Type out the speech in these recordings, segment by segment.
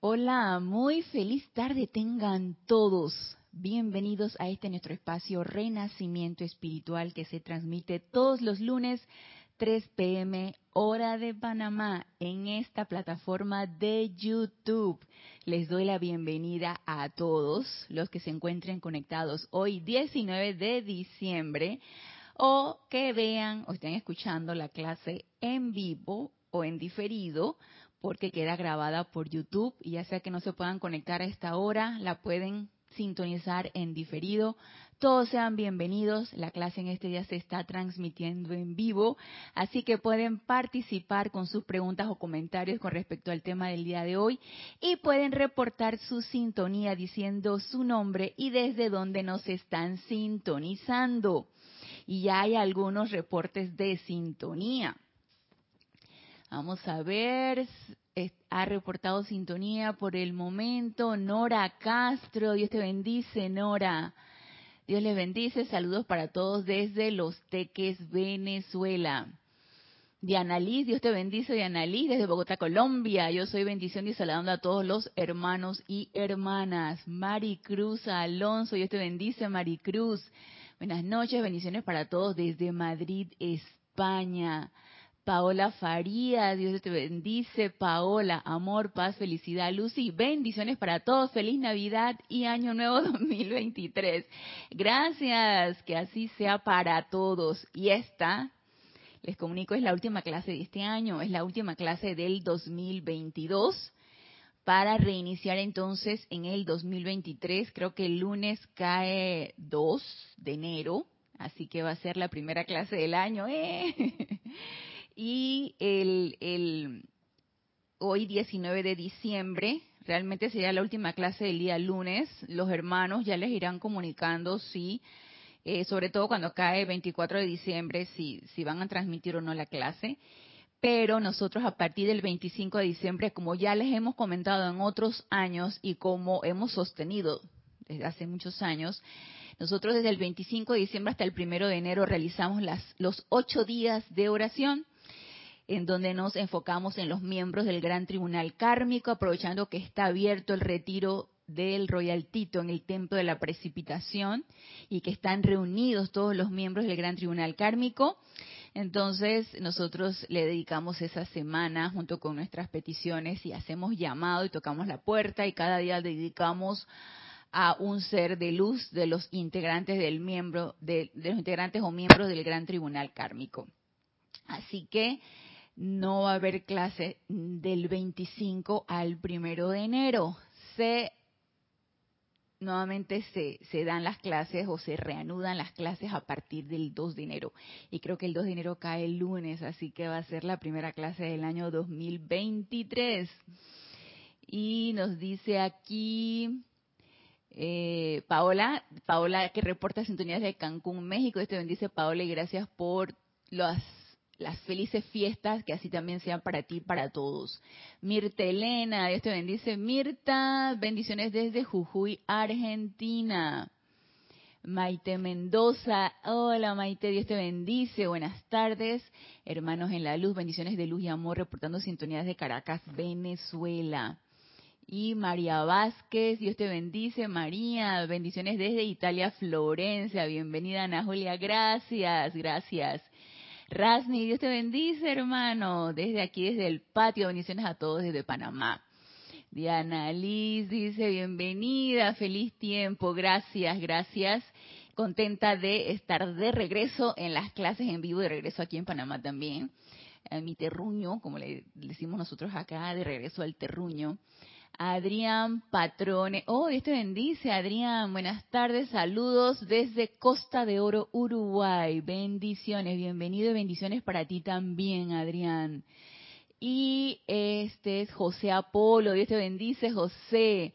Hola, muy feliz tarde tengan todos. Bienvenidos a este nuestro espacio Renacimiento Espiritual que se transmite todos los lunes 3 pm hora de Panamá en esta plataforma de YouTube. Les doy la bienvenida a todos los que se encuentren conectados hoy 19 de diciembre o que vean o estén escuchando la clase en vivo o en diferido porque queda grabada por YouTube y ya sea que no se puedan conectar a esta hora, la pueden sintonizar en diferido. Todos sean bienvenidos. La clase en este día se está transmitiendo en vivo, así que pueden participar con sus preguntas o comentarios con respecto al tema del día de hoy y pueden reportar su sintonía diciendo su nombre y desde dónde nos están sintonizando. Y ya hay algunos reportes de sintonía. Vamos a ver, ha reportado sintonía por el momento Nora Castro. Dios te bendice, Nora. Dios les bendice. Saludos para todos desde Los Teques, Venezuela. Diana Liz, Dios te bendice, Diana Liz, desde Bogotá, Colombia. Yo soy bendición y saludando a todos los hermanos y hermanas. Maricruz Alonso, Dios te bendice, Maricruz. Buenas noches, bendiciones para todos desde Madrid, España. Paola Faría, Dios te bendice. Paola, amor, paz, felicidad, luz y bendiciones para todos. Feliz Navidad y Año Nuevo 2023. Gracias, que así sea para todos. Y esta, les comunico, es la última clase de este año, es la última clase del 2022 para reiniciar entonces en el 2023. Creo que el lunes cae 2 de enero, así que va a ser la primera clase del año. ¡eh! y el, el, hoy 19 de diciembre, realmente sería la última clase del día lunes, los hermanos ya les irán comunicando si, eh, sobre todo cuando cae 24 de diciembre, si, si van a transmitir o no la clase. Pero nosotros a partir del 25 de diciembre, como ya les hemos comentado en otros años y como hemos sostenido desde hace muchos años, nosotros desde el 25 de diciembre hasta el 1 de enero realizamos las, los ocho días de oración en donde nos enfocamos en los miembros del Gran Tribunal Kármico, aprovechando que está abierto el retiro del Royal Tito en el Templo de la Precipitación y que están reunidos todos los miembros del Gran Tribunal Kármico. Entonces nosotros le dedicamos esa semana junto con nuestras peticiones y hacemos llamado y tocamos la puerta y cada día dedicamos a un ser de luz de los integrantes del miembro de los integrantes o miembros del Gran Tribunal Kármico. Así que no va a haber clase del 25 al primero de enero. Se nuevamente se, se dan las clases o se reanudan las clases a partir del 2 de enero. Y creo que el 2 de enero cae el lunes, así que va a ser la primera clase del año 2023. Y nos dice aquí eh, Paola, Paola que reporta sintonías de Cancún, México. Este bendice Paola y gracias por las las felices fiestas, que así también sean para ti, para todos. Mirta Elena, Dios te bendice. Mirta, bendiciones desde Jujuy, Argentina. Maite Mendoza, hola Maite, Dios te bendice, buenas tardes. Hermanos en la luz, bendiciones de luz y amor, reportando sintonías de Caracas, Venezuela. Y María Vázquez, Dios te bendice, María, bendiciones desde Italia, Florencia, bienvenida Ana Julia, gracias, gracias. Rasni, Dios te bendice, hermano. Desde aquí, desde el patio, bendiciones a todos desde Panamá. Diana Liz dice, bienvenida, feliz tiempo, gracias, gracias. Contenta de estar de regreso en las clases en vivo, de regreso aquí en Panamá también. Mi terruño, como le decimos nosotros acá, de regreso al terruño. Adrián Patrone. Oh, Dios te bendice, Adrián. Buenas tardes, saludos desde Costa de Oro, Uruguay. Bendiciones, bienvenido y bendiciones para ti también, Adrián. Y este es José Apolo. Dios te bendice, José.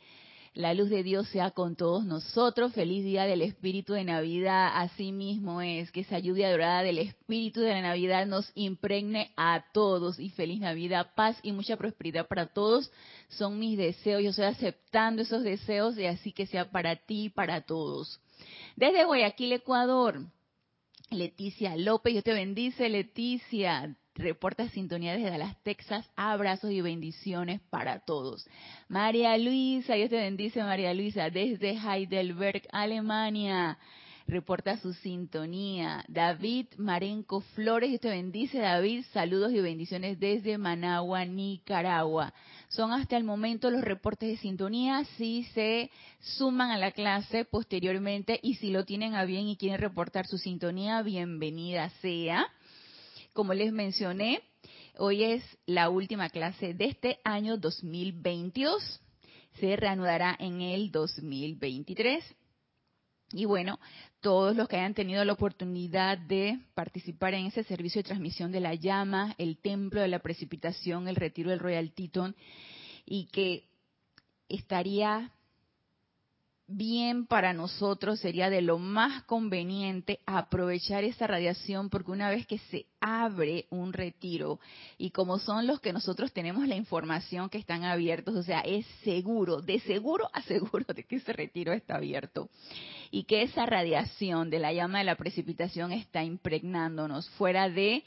La luz de Dios sea con todos nosotros. Feliz día del Espíritu de Navidad. Así mismo es, que esa lluvia dorada del Espíritu de la Navidad nos impregne a todos. Y feliz Navidad, paz y mucha prosperidad para todos. Son mis deseos. Yo estoy aceptando esos deseos y así que sea para ti y para todos. Desde Guayaquil, Ecuador. Leticia López, Dios te bendice, Leticia. Reporta sintonía desde Dallas, Texas. Abrazos y bendiciones para todos. María Luisa, Dios te bendice, María Luisa, desde Heidelberg, Alemania reporta su sintonía. David Marenco Flores, Dios te bendice, David. Saludos y bendiciones desde Managua, Nicaragua. Son hasta el momento los reportes de sintonía. Si se suman a la clase posteriormente y si lo tienen a bien y quieren reportar su sintonía, bienvenida sea. Como les mencioné, hoy es la última clase de este año 2022. Se reanudará en el 2023. Y bueno, todos los que hayan tenido la oportunidad de participar en ese servicio de transmisión de la llama, el templo de la precipitación, el retiro del Royal Teton, y que estaría bien para nosotros, sería de lo más conveniente aprovechar esa radiación porque una vez que se abre un retiro y como son los que nosotros tenemos la información que están abiertos, o sea, es seguro, de seguro a seguro de que ese retiro está abierto y que esa radiación de la llama de la precipitación está impregnándonos fuera de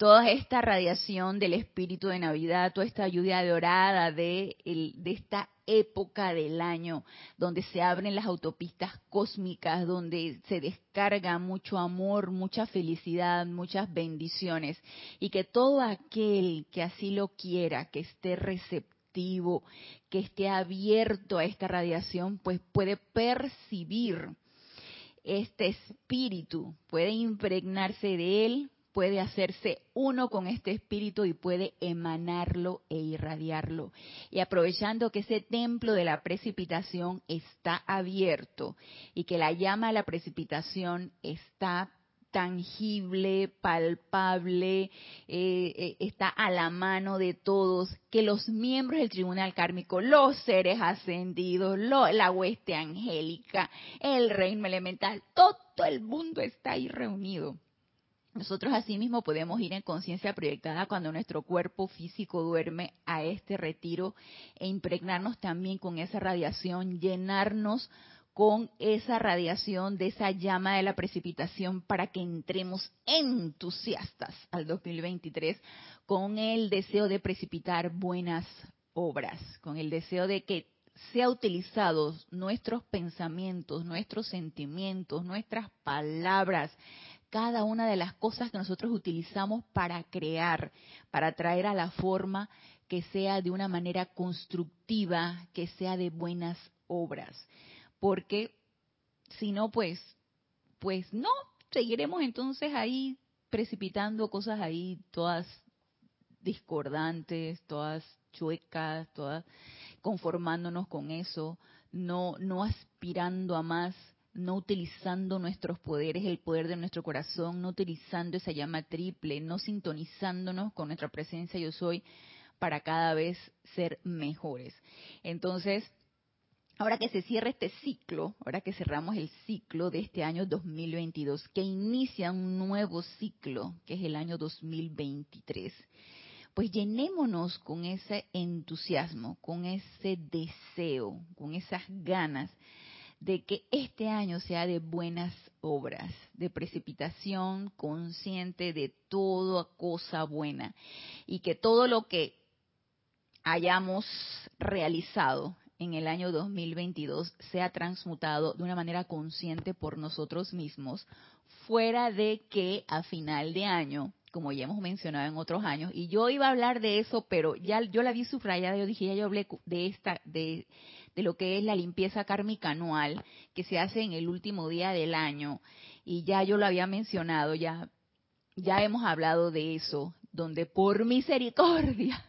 toda esta radiación del espíritu de Navidad, toda esta lluvia dorada de, de esta época del año, donde se abren las autopistas cósmicas, donde se descarga mucho amor, mucha felicidad, muchas bendiciones, y que todo aquel que así lo quiera, que esté receptivo, que esté abierto a esta radiación, pues puede percibir este espíritu, puede impregnarse de él, puede hacerse uno con este espíritu y puede emanarlo e irradiarlo. Y aprovechando que ese templo de la precipitación está abierto y que la llama de la precipitación está tangible, palpable, eh, eh, está a la mano de todos, que los miembros del tribunal kármico, los seres ascendidos, la hueste angélica, el reino elemental, todo el mundo está ahí reunido nosotros asimismo podemos ir en conciencia proyectada cuando nuestro cuerpo físico duerme a este retiro e impregnarnos también con esa radiación, llenarnos con esa radiación de esa llama de la precipitación para que entremos entusiastas al 2023 con el deseo de precipitar buenas obras, con el deseo de que sea utilizados nuestros pensamientos, nuestros sentimientos, nuestras palabras, cada una de las cosas que nosotros utilizamos para crear, para traer a la forma que sea de una manera constructiva, que sea de buenas obras. Porque si no, pues, pues no, seguiremos entonces ahí precipitando cosas ahí todas discordantes, todas chuecas, todas conformándonos con eso, no, no aspirando a más, no utilizando nuestros poderes, el poder de nuestro corazón, no utilizando esa llama triple, no sintonizándonos con nuestra presencia yo soy para cada vez ser mejores. Entonces, ahora que se cierra este ciclo, ahora que cerramos el ciclo de este año 2022, que inicia un nuevo ciclo, que es el año 2023, pues llenémonos con ese entusiasmo, con ese deseo, con esas ganas de que este año sea de buenas obras, de precipitación consciente de toda cosa buena y que todo lo que hayamos realizado en el año 2022 sea transmutado de una manera consciente por nosotros mismos, fuera de que a final de año, como ya hemos mencionado en otros años, y yo iba a hablar de eso, pero ya yo la vi subrayada, yo dije, ya yo hablé de esta, de de lo que es la limpieza kármica anual que se hace en el último día del año. Y ya yo lo había mencionado, ya, ya hemos hablado de eso, donde por misericordia,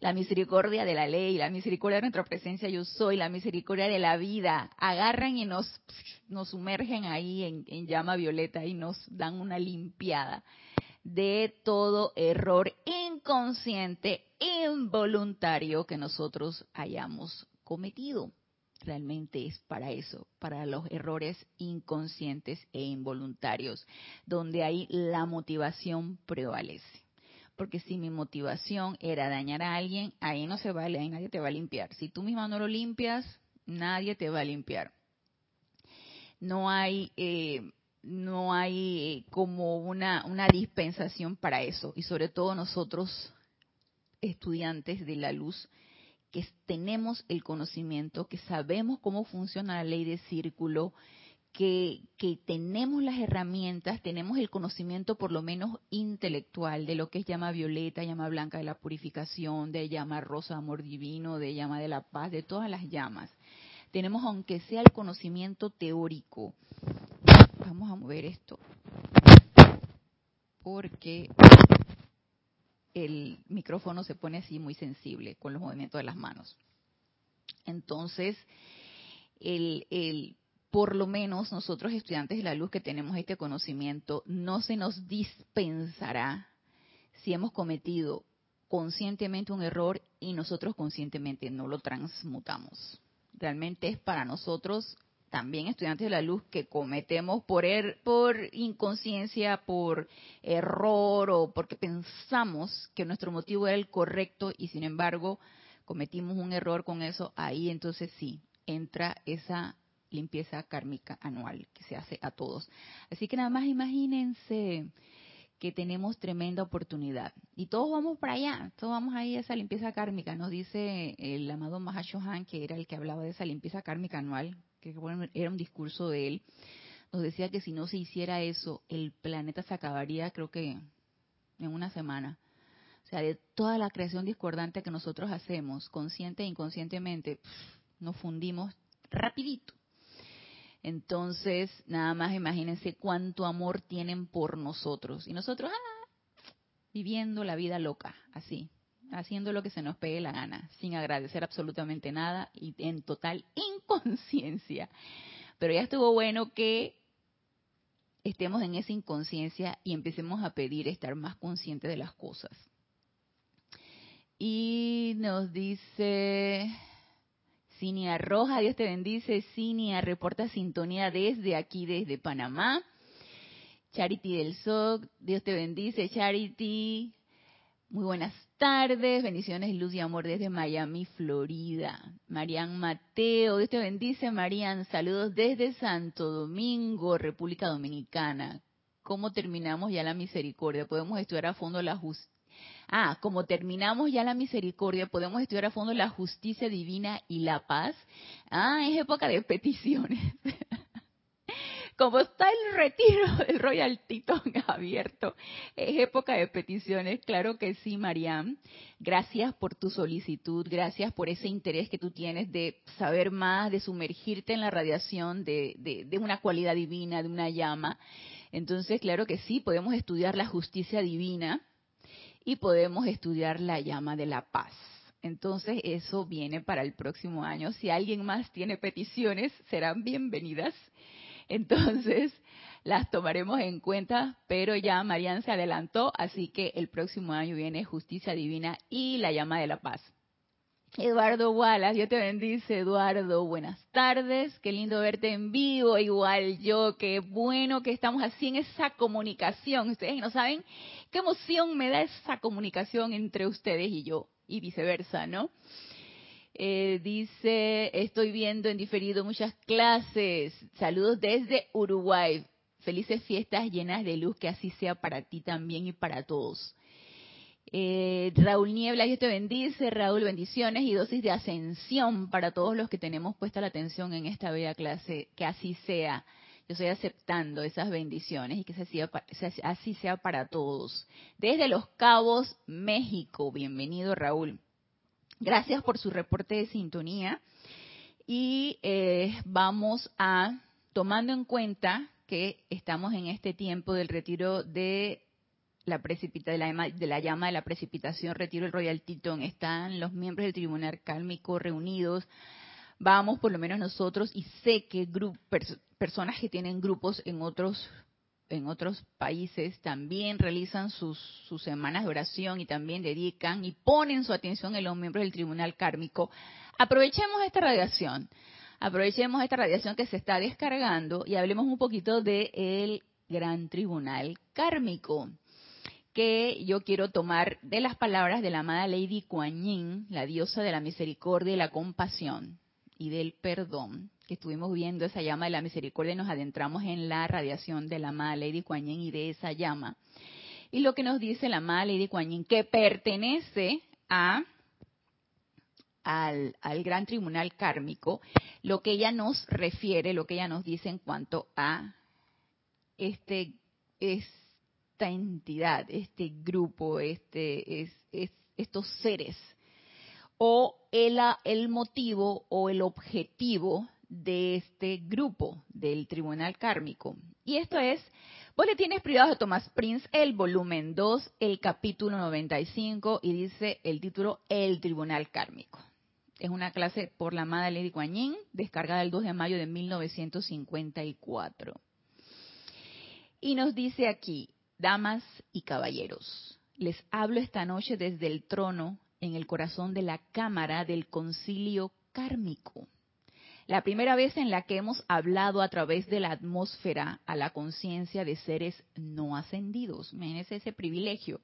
la misericordia de la ley, la misericordia de nuestra presencia yo soy, la misericordia de la vida, agarran y nos, nos sumergen ahí en, en llama violeta y nos dan una limpiada de todo error inconsciente, involuntario que nosotros hayamos cometido. Realmente es para eso, para los errores inconscientes e involuntarios, donde ahí la motivación prevalece. Porque si mi motivación era dañar a alguien, ahí no se vale, ahí nadie te va a limpiar. Si tú misma no lo limpias, nadie te va a limpiar. No hay, eh, no hay como una, una dispensación para eso. Y sobre todo nosotros, estudiantes de la luz, que tenemos el conocimiento, que sabemos cómo funciona la ley de círculo, que, que, tenemos las herramientas, tenemos el conocimiento por lo menos intelectual de lo que es llama violeta, llama blanca de la purificación, de llama rosa amor divino, de llama de la paz, de todas las llamas. Tenemos aunque sea el conocimiento teórico. Vamos a mover esto porque el micrófono se pone así muy sensible con los movimientos de las manos. Entonces, el, el por lo menos nosotros estudiantes de la luz que tenemos este conocimiento, no se nos dispensará si hemos cometido conscientemente un error y nosotros conscientemente no lo transmutamos. Realmente es para nosotros también estudiantes de la luz que cometemos por, er, por inconsciencia, por error o porque pensamos que nuestro motivo era el correcto y sin embargo cometimos un error con eso, ahí entonces sí entra esa limpieza kármica anual que se hace a todos. Así que nada más imagínense que tenemos tremenda oportunidad. Y todos vamos para allá, todos vamos ahí a esa limpieza kármica. Nos dice el amado Mahashohan, que era el que hablaba de esa limpieza kármica anual, que era un discurso de él. Nos decía que si no se hiciera eso, el planeta se acabaría, creo que en una semana. O sea, de toda la creación discordante que nosotros hacemos, consciente e inconscientemente, nos fundimos rapidito. Entonces, nada más imagínense cuánto amor tienen por nosotros. Y nosotros, ah, viviendo la vida loca, así, haciendo lo que se nos pegue la gana, sin agradecer absolutamente nada y en total inconsciencia. Pero ya estuvo bueno que estemos en esa inconsciencia y empecemos a pedir estar más conscientes de las cosas. Y nos dice Cinia Roja, Dios te bendice. Cinia reporta sintonía desde aquí, desde Panamá. Charity del SOC, Dios te bendice. Charity, muy buenas tardes, bendiciones, luz y amor desde Miami, Florida. Marian Mateo, Dios te bendice, Marian. Saludos desde Santo Domingo, República Dominicana. ¿Cómo terminamos ya la misericordia? Podemos estudiar a fondo la justicia Ah, como terminamos ya la misericordia, podemos estudiar a fondo la justicia divina y la paz. Ah, es época de peticiones. como está el retiro del Royal Titón abierto, es época de peticiones. Claro que sí, Mariam. Gracias por tu solicitud, gracias por ese interés que tú tienes de saber más, de sumergirte en la radiación de, de una cualidad divina, de una llama. Entonces, claro que sí, podemos estudiar la justicia divina y podemos estudiar la llama de la paz. Entonces eso viene para el próximo año. Si alguien más tiene peticiones, serán bienvenidas. Entonces las tomaremos en cuenta, pero ya Marian se adelantó, así que el próximo año viene Justicia Divina y la llama de la paz. Eduardo Wallace, Dios te bendice, Eduardo. Buenas tardes, qué lindo verte en vivo, igual yo, qué bueno que estamos así en esa comunicación. Ustedes no saben qué emoción me da esa comunicación entre ustedes y yo, y viceversa, ¿no? Eh, dice, estoy viendo en diferido muchas clases. Saludos desde Uruguay. Felices fiestas llenas de luz, que así sea para ti también y para todos. Eh, Raúl Niebla, Dios te bendice. Raúl, bendiciones y dosis de ascensión para todos los que tenemos puesta la atención en esta bella clase. Que así sea. Yo estoy aceptando esas bendiciones y que así sea para todos. Desde Los Cabos, México. Bienvenido, Raúl. Gracias por su reporte de sintonía. Y eh, vamos a, tomando en cuenta que estamos en este tiempo del retiro de la precipita, de, la, de la llama de la precipitación, retiro el Royal Titón, están los miembros del Tribunal Cálmico reunidos, vamos por lo menos nosotros, y sé que personas que tienen grupos en otros en otros países también realizan sus, semanas de oración y también dedican y ponen su atención en los miembros del Tribunal Kármico. Aprovechemos esta radiación, aprovechemos esta radiación que se está descargando y hablemos un poquito del el Gran Tribunal Kármico que yo quiero tomar de las palabras de la amada Lady Kuan Yin, la diosa de la misericordia y la compasión y del perdón, estuvimos viendo esa llama de la misericordia y nos adentramos en la radiación de la amada Lady Kuan Yin y de esa llama. Y lo que nos dice la amada Lady Kuan Yin, que pertenece a al, al, gran tribunal kármico, lo que ella nos refiere, lo que ella nos dice en cuanto a este, esta entidad, este grupo, este, es, estos seres, o el, el motivo o el objetivo de este grupo del tribunal kármico. Y esto es Boletines Privados de Thomas Prince, el volumen 2, el capítulo 95, y dice el título El Tribunal Kármico. Es una clase por la amada Lady Kuan Yin, descargada el 2 de mayo de 1954. Y nos dice aquí, damas y caballeros, les hablo esta noche desde el trono en el corazón de la cámara del concilio kármico la primera vez en la que hemos hablado a través de la atmósfera a la conciencia de seres no ascendidos. Imagínense ese privilegio.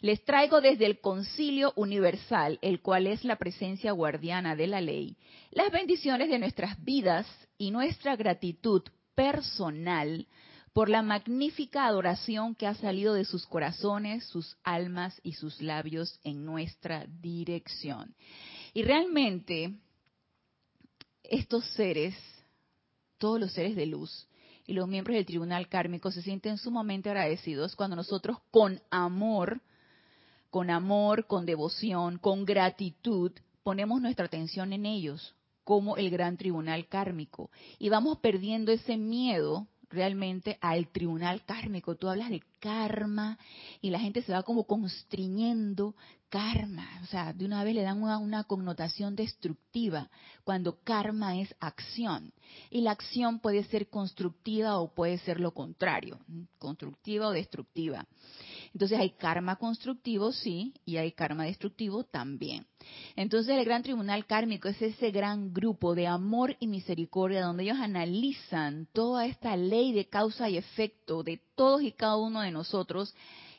Les traigo desde el concilio universal, el cual es la presencia guardiana de la ley, las bendiciones de nuestras vidas y nuestra gratitud personal por la magnífica adoración que ha salido de sus corazones, sus almas y sus labios en nuestra dirección. Y realmente estos seres, todos los seres de luz y los miembros del tribunal kármico se sienten sumamente agradecidos cuando nosotros con amor, con amor, con devoción, con gratitud, ponemos nuestra atención en ellos como el gran tribunal kármico y vamos perdiendo ese miedo realmente al tribunal kármico. Tú hablas de karma y la gente se va como constriñendo karma, o sea, de una vez le dan una, connotación destructiva, cuando karma es acción. Y la acción puede ser constructiva o puede ser lo contrario, constructiva o destructiva. Entonces hay karma constructivo, sí, y hay karma destructivo también. Entonces el gran tribunal kármico es ese gran grupo de amor y misericordia donde ellos analizan toda esta ley de causa y efecto de todos y cada uno de nosotros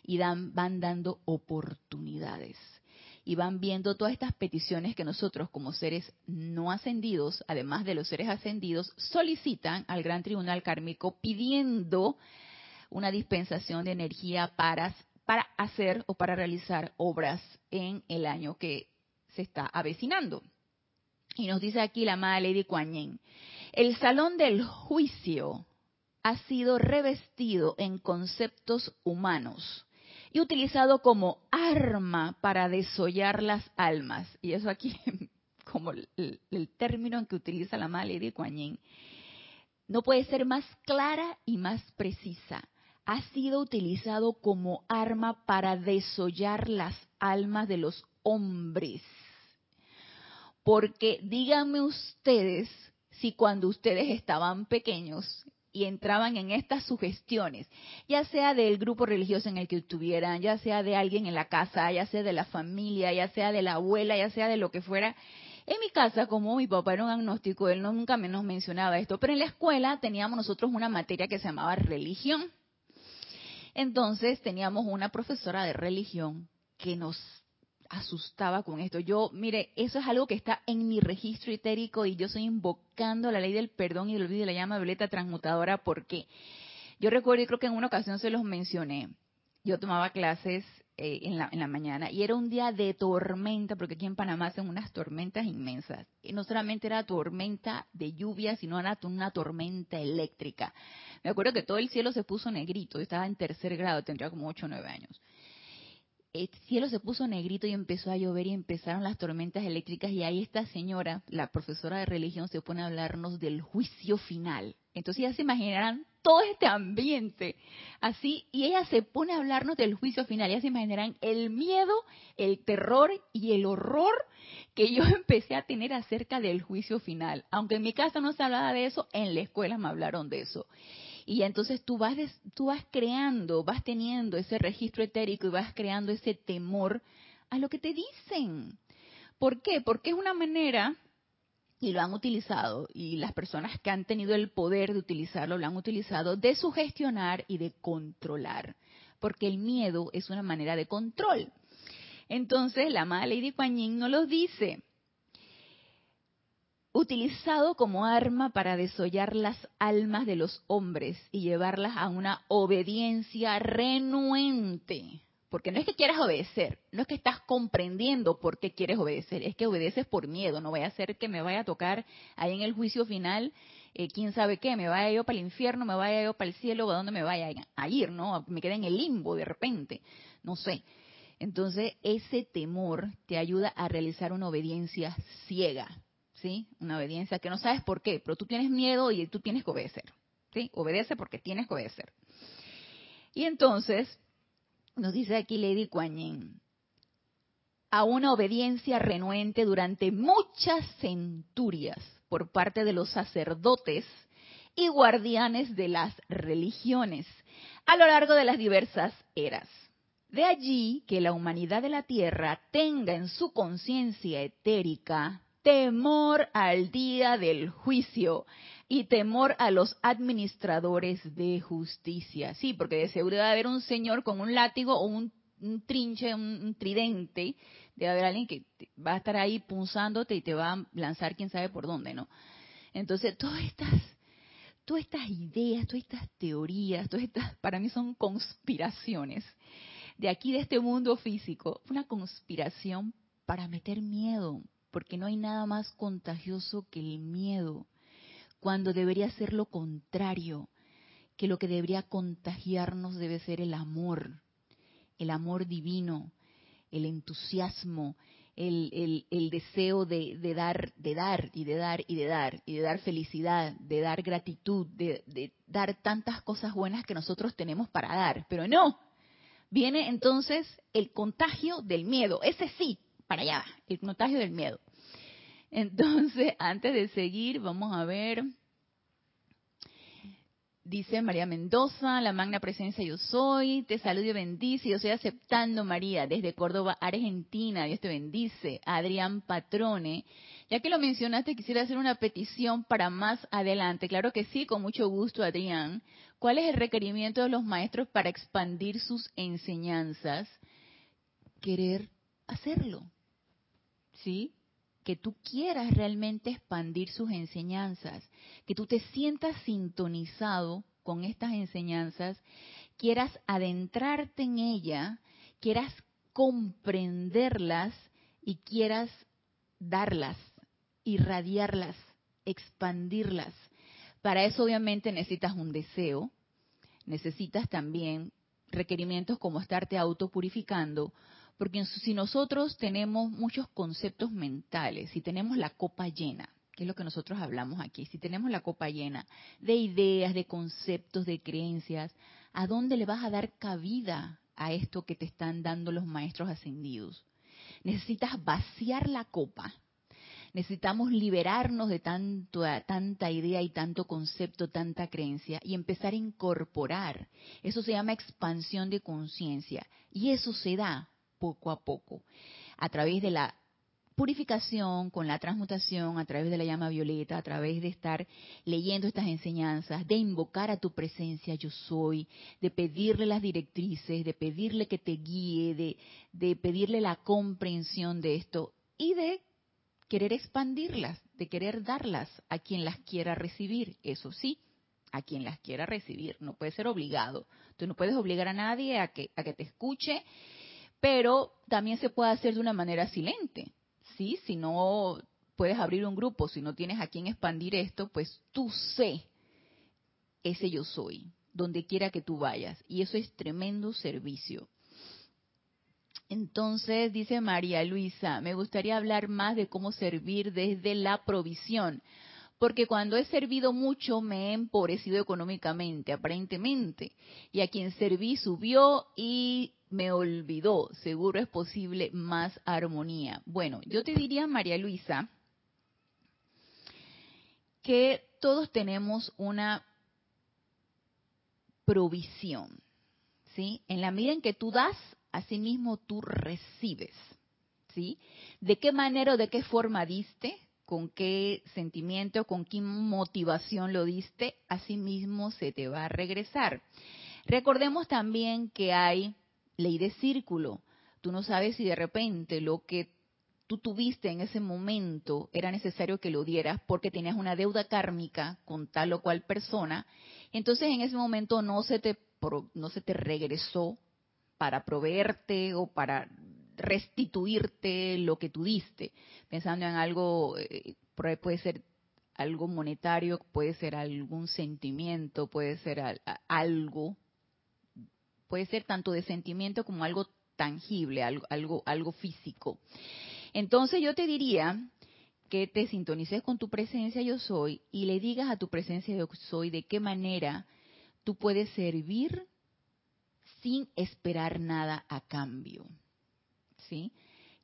y dan, van dando oportunidades. Y van viendo todas estas peticiones que nosotros como seres no ascendidos, además de los seres ascendidos, solicitan al gran tribunal kármico pidiendo una dispensación de energía para, para hacer o para realizar obras en el año que se está avecinando. Y nos dice aquí la amada Lady Kuan Yin, el salón del juicio ha sido revestido en conceptos humanos y utilizado como arma para desollar las almas. Y eso aquí, como el, término en que utiliza la madre de no puede ser más clara y más precisa. Ha sido utilizado como arma para desollar las almas de los hombres. Porque díganme ustedes si cuando ustedes estaban pequeños y entraban en estas sugestiones, ya sea del grupo religioso en el que estuvieran, ya sea de alguien en la casa, ya sea de la familia, ya sea de la abuela, ya sea de lo que fuera. En mi casa, como mi papá era un agnóstico, él nunca menos mencionaba esto, pero en la escuela teníamos nosotros una materia que se llamaba religión. Entonces teníamos una profesora de religión que nos asustaba con esto. Yo, mire, eso es algo que está en mi registro etérico y yo estoy invocando la ley del perdón y del olvido de la llama violeta transmutadora porque yo recuerdo y creo que en una ocasión se los mencioné. Yo tomaba clases eh, en, la, en la mañana y era un día de tormenta porque aquí en Panamá hacen unas tormentas inmensas. Y no solamente era tormenta de lluvia, sino era una tormenta eléctrica. Me acuerdo que todo el cielo se puso negrito. Yo estaba en tercer grado, tendría como 8 o 9 años el cielo se puso negrito y empezó a llover y empezaron las tormentas eléctricas y ahí esta señora, la profesora de religión, se pone a hablarnos del juicio final. Entonces ya se imaginarán todo este ambiente así y ella se pone a hablarnos del juicio final. Ya se imaginarán el miedo, el terror y el horror que yo empecé a tener acerca del juicio final. Aunque en mi casa no se hablaba de eso, en la escuela me hablaron de eso. Y entonces tú vas, vas creando, vas teniendo ese registro etérico y vas creando ese temor a lo que te dicen. ¿Por qué? Porque es una manera, y lo han utilizado, y las personas que han tenido el poder de utilizarlo lo han utilizado, de sugestionar y de controlar. Porque el miedo es una manera de control. Entonces, la amada Lady Kuan Yin nos lo dice. Utilizado como arma para desollar las almas de los hombres y llevarlas a una obediencia renuente. Porque no es que quieras obedecer, no es que estás comprendiendo por qué quieres obedecer, es que obedeces por miedo, no vaya a ser que me vaya a tocar ahí en el juicio final, eh, quién sabe qué, me vaya yo para el infierno, me vaya yo para el cielo, a dónde me vaya a ir, ¿no? Me quede en el limbo de repente, no sé. Entonces, ese temor te ayuda a realizar una obediencia ciega, Una obediencia que no sabes por qué, pero tú tienes miedo y tú tienes que obedecer, ¿sí? Obedece porque tienes que obedecer. Y entonces, nos dice aquí Lady Kuan a una obediencia renuente durante muchas centurias por parte de los sacerdotes y guardianes de las religiones a lo largo de las diversas eras. De allí que la humanidad de la Tierra tenga en su conciencia etérica temor al día del juicio y temor a los administradores de justicia. Sí, porque de seguro debe haber un señor con un látigo o un, trinche, un, tridente, debe haber alguien que va a estar ahí punzándote y te va a lanzar quién sabe por dónde, ¿no? Entonces, todas estas, todas estas ideas, todas estas teorías, todas estas, para mí son conspiraciones de aquí, de este mundo físico, una conspiración para meter miedo, porque no hay nada más contagioso que el miedo, cuando debería ser lo contrario, que lo que debería contagiarnos debe ser el amor, el amor divino, el entusiasmo, el, deseo de, dar, de dar y de dar y de dar y de dar felicidad, de dar gratitud, de, de dar tantas cosas buenas que nosotros tenemos para dar. Pero no, viene entonces el contagio del miedo. Ese sí, para allá, el contagio del miedo. Entonces, antes de seguir, vamos a ver. Dice María Mendoza, la magna presencia yo soy, te saludo y bendice, yo estoy aceptando María desde Córdoba, Argentina, Dios te bendice. Adrián Patrone, ya que lo mencionaste, quisiera hacer una petición para más adelante. Claro que sí, con mucho gusto, Adrián. ¿Cuál es el requerimiento de los maestros para expandir sus enseñanzas? Querer hacerlo. ¿Sí? que tú quieras realmente expandir sus enseñanzas, que tú te sientas sintonizado con estas enseñanzas, quieras adentrarte en ella, quieras comprenderlas y quieras darlas, irradiarlas, expandirlas. Para eso obviamente necesitas un deseo, necesitas también requerimientos como estarte autopurificando, porque si nosotros tenemos muchos conceptos mentales, si tenemos la copa llena, que es lo que nosotros hablamos aquí, si tenemos la copa llena de ideas, de conceptos, de creencias, ¿a dónde le vas a dar cabida a esto que te están dando los maestros ascendidos? Necesitas vaciar la copa. Necesitamos liberarnos de tanto, tanta idea y tanto concepto, tanta creencia y empezar a incorporar. Eso se llama expansión de conciencia. Y eso se da poco a poco, a través de la purificación, con la transmutación, a través de la llama violeta, a través de estar leyendo estas enseñanzas, de invocar a tu presencia yo soy, de pedirle las directrices, de pedirle que te guíe, de, de pedirle la comprensión de esto y de querer expandirlas, de querer darlas a quien las quiera recibir, eso sí, a quien las quiera recibir, no puede ser obligado. Tú no puedes obligar a nadie a que, a que te escuche pero también se puede hacer de una manera silente, ¿sí? Si no puedes abrir un grupo, si no tienes a quien expandir esto, pues tú sé ese yo soy, donde quiera que tú vayas. Y eso es tremendo servicio. Entonces, dice María Luisa, me gustaría hablar más de cómo servir desde la provisión, porque cuando he servido mucho me he empobrecido económicamente, aparentemente, y a quien serví subió y me olvidó, seguro es posible más armonía. Bueno, yo te diría, María Luisa, que todos tenemos una provisión, ¿sí? En la medida en que tú das, asimismo tú recibes, ¿sí? ¿De qué manera o de qué forma diste? ¿Con qué sentimiento, con qué motivación lo diste? Asimismo se te va a regresar. Recordemos también que hay ley de círculo. Tú no sabes si de repente lo que tú tuviste en ese momento era necesario que lo dieras porque tenías una deuda kármica con tal o cual persona, entonces en ese momento no se te no se te regresó para proveerte o para restituirte lo que tú diste, pensando en algo, eh, puede ser algo monetario, puede ser algún sentimiento, puede ser algo, puede ser tanto de sentimiento como algo tangible, algo, algo, algo físico. Entonces yo te diría que te sintonices con tu presencia yo soy y le digas a tu presencia yo soy de qué manera tú puedes servir sin esperar nada a cambio. ¿Sí?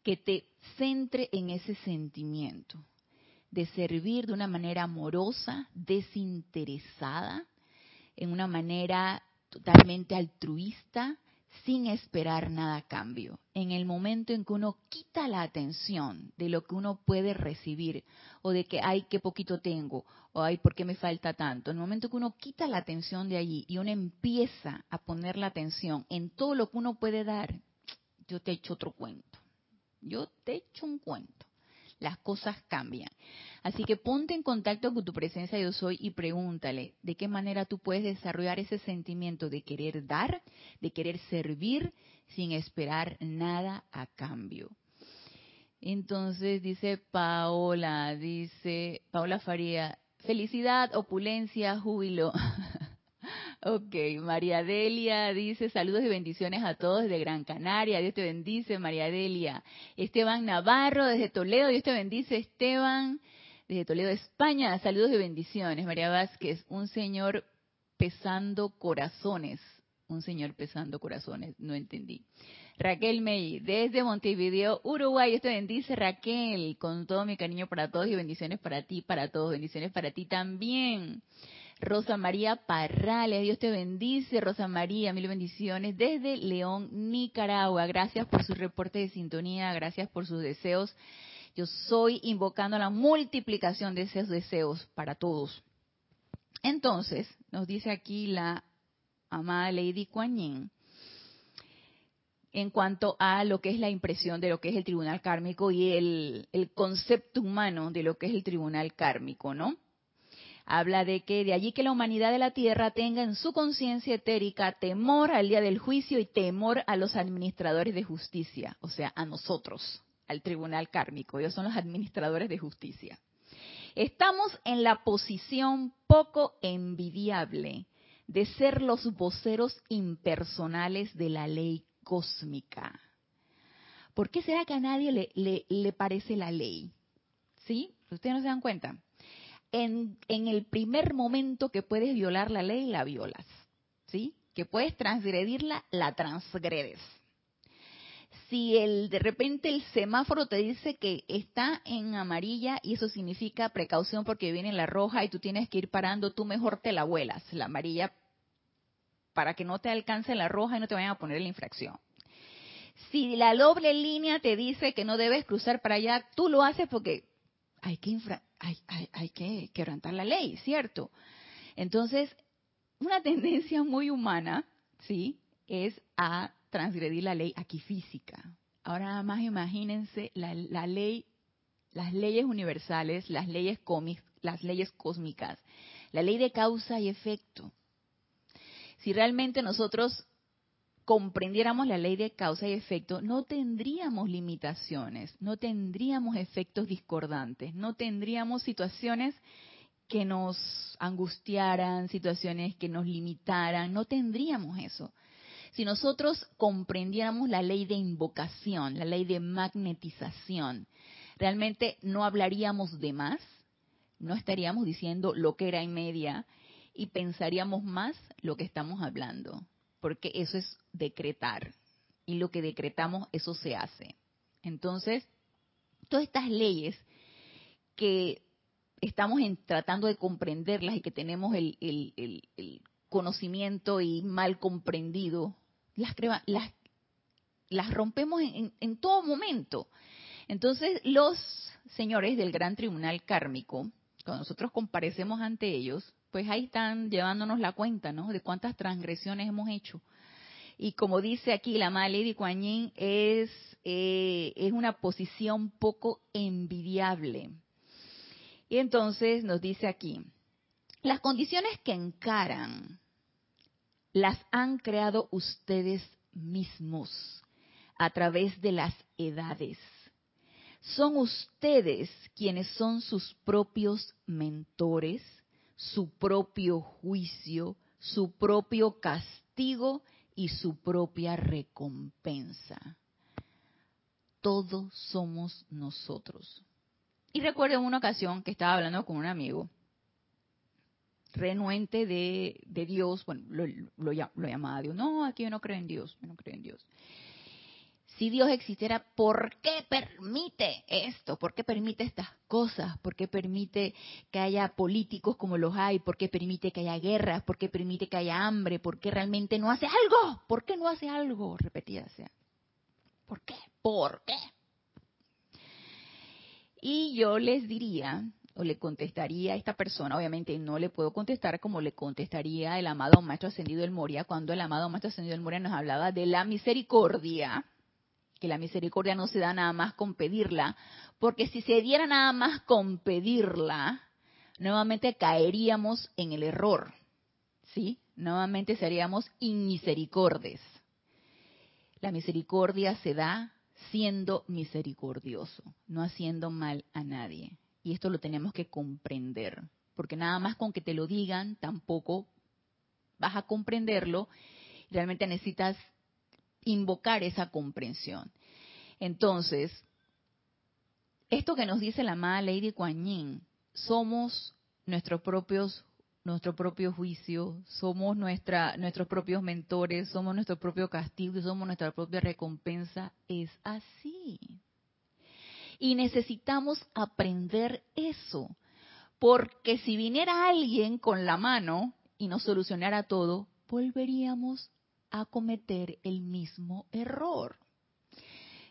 Que te centre en ese sentimiento de servir de una manera amorosa, desinteresada, en una manera totalmente altruista, sin esperar nada a cambio. En el momento en que uno quita la atención de lo que uno puede recibir, o de que, ay, qué poquito tengo, o ay, ¿por qué me falta tanto? En el momento que uno quita la atención de allí y uno empieza a poner la atención en todo lo que uno puede dar, yo te echo otro cuento. Yo te echo un cuento las cosas cambian. Así que ponte en contacto con tu presencia yo soy y pregúntale de qué manera tú puedes desarrollar ese sentimiento de querer dar, de querer servir sin esperar nada a cambio. Entonces dice Paola, dice Paola Faría, felicidad, opulencia, júbilo. Ok, María Delia dice saludos y bendiciones a todos desde Gran Canaria. Dios te bendice, María Delia. Esteban Navarro desde Toledo. Dios te bendice, Esteban. Desde Toledo, España. Saludos y bendiciones. María Vázquez, un señor pesando corazones. Un señor pesando corazones. No entendí. Raquel May, desde Montevideo, Uruguay. Dios te bendice, Raquel. Con todo mi cariño para todos y bendiciones para ti, para todos. Bendiciones para ti también. Rosa María Parrales, Dios te bendice, Rosa María, mil bendiciones desde León, Nicaragua. Gracias por su reporte de sintonía, gracias por sus deseos. Yo soy invocando la multiplicación de esos deseos para todos. Entonces, nos dice aquí la amada Lady Kuan Yin, en cuanto a lo que es la impresión de lo que es el tribunal kármico y el, el concepto humano de lo que es el tribunal kármico, ¿no? Habla de que de allí que la humanidad de la tierra tenga en su conciencia etérica temor al día del juicio y temor a los administradores de justicia, o sea, a nosotros, al tribunal kármico, ellos son los administradores de justicia. Estamos en la posición poco envidiable de ser los voceros impersonales de la ley cósmica. ¿Por qué será que a nadie le, le parece la ley? ¿Sí? ¿Ustedes no se dan cuenta? En, el primer momento que puedes violar la ley, la violas. ¿Sí? Que puedes transgredirla, la transgredes. Si el, de repente el semáforo te dice que está en amarilla y eso significa precaución porque viene la roja y tú tienes que ir parando, tú mejor te la vuelas, la amarilla, para que no te alcance la roja y no te vayan a poner la infracción. Si la doble línea te dice que no debes cruzar para allá, tú lo haces porque hay que, hay, hay, hay que quebrantar la ley, ¿cierto? Entonces, una tendencia muy humana, ¿sí? Es a transgredir la ley aquí física. Ahora nada más imagínense la, la ley, las leyes universales, las leyes, las leyes cósmicas, la ley de causa y efecto. Si realmente nosotros comprendiéramos la ley de causa y efecto, no tendríamos limitaciones, no tendríamos efectos discordantes, no tendríamos situaciones que nos angustiaran, situaciones que nos limitaran, no tendríamos eso. Si nosotros comprendiéramos la ley de invocación, la ley de magnetización, realmente no hablaríamos de más, no estaríamos diciendo lo que era en media y pensaríamos más lo que estamos hablando porque eso es decretar. Y lo que decretamos, eso se hace. Entonces, todas estas leyes que estamos tratando de comprenderlas y que tenemos el, conocimiento y mal comprendido, las, las, las rompemos en, en todo momento. Entonces, los señores del gran tribunal kármico, cuando nosotros comparecemos ante ellos, pues ahí están llevándonos la cuenta, ¿no? De cuántas transgresiones hemos hecho. Y como dice aquí la amada Lady Kuan Yin, es, eh, es una posición poco envidiable. Y entonces nos dice aquí, las condiciones que encaran las han creado ustedes mismos a través de las edades. Son ustedes quienes son sus propios mentores, su propio juicio, su propio castigo y su propia recompensa. Todos somos nosotros. Y recuerdo una ocasión que estaba hablando con un amigo renuente de, Dios, bueno, lo, lo, llamaba Dios, no, aquí yo no creo en Dios, yo no creo en Dios. Si Dios existiera, ¿por qué permite esto? ¿Por qué permite estas cosas? ¿Por qué permite que haya políticos como los hay? ¿Por qué permite que haya guerras? ¿Por qué permite que haya hambre? ¿Por qué realmente no hace algo? ¿Por qué no hace algo? Repetida sea. ¿Por qué? ¿Por qué? Y yo les diría o le contestaría a esta persona, obviamente no le puedo contestar como le contestaría el amado Maestro Ascendido del Moria, cuando el amado Maestro Ascendido del Moria nos hablaba de la misericordia, que la misericordia no se da nada más con pedirla, porque si se diera nada más con pedirla, nuevamente caeríamos en el error, ¿sí? Nuevamente seríamos inmisericordes. La misericordia se da siendo misericordioso, no haciendo mal a nadie. Y esto lo tenemos que comprender, porque nada más con que te lo digan tampoco vas a comprenderlo. Realmente necesitas invocar esa comprensión. Entonces, esto que nos dice la amada Lady Kuan Yin, somos nuestros propios nuestro propio juicio, somos nuestra, nuestros propios mentores, somos nuestro propio castigo, somos nuestra propia recompensa, es así. Y necesitamos aprender eso, porque si viniera alguien con la mano y nos solucionara todo, volveríamos a cometer el mismo error.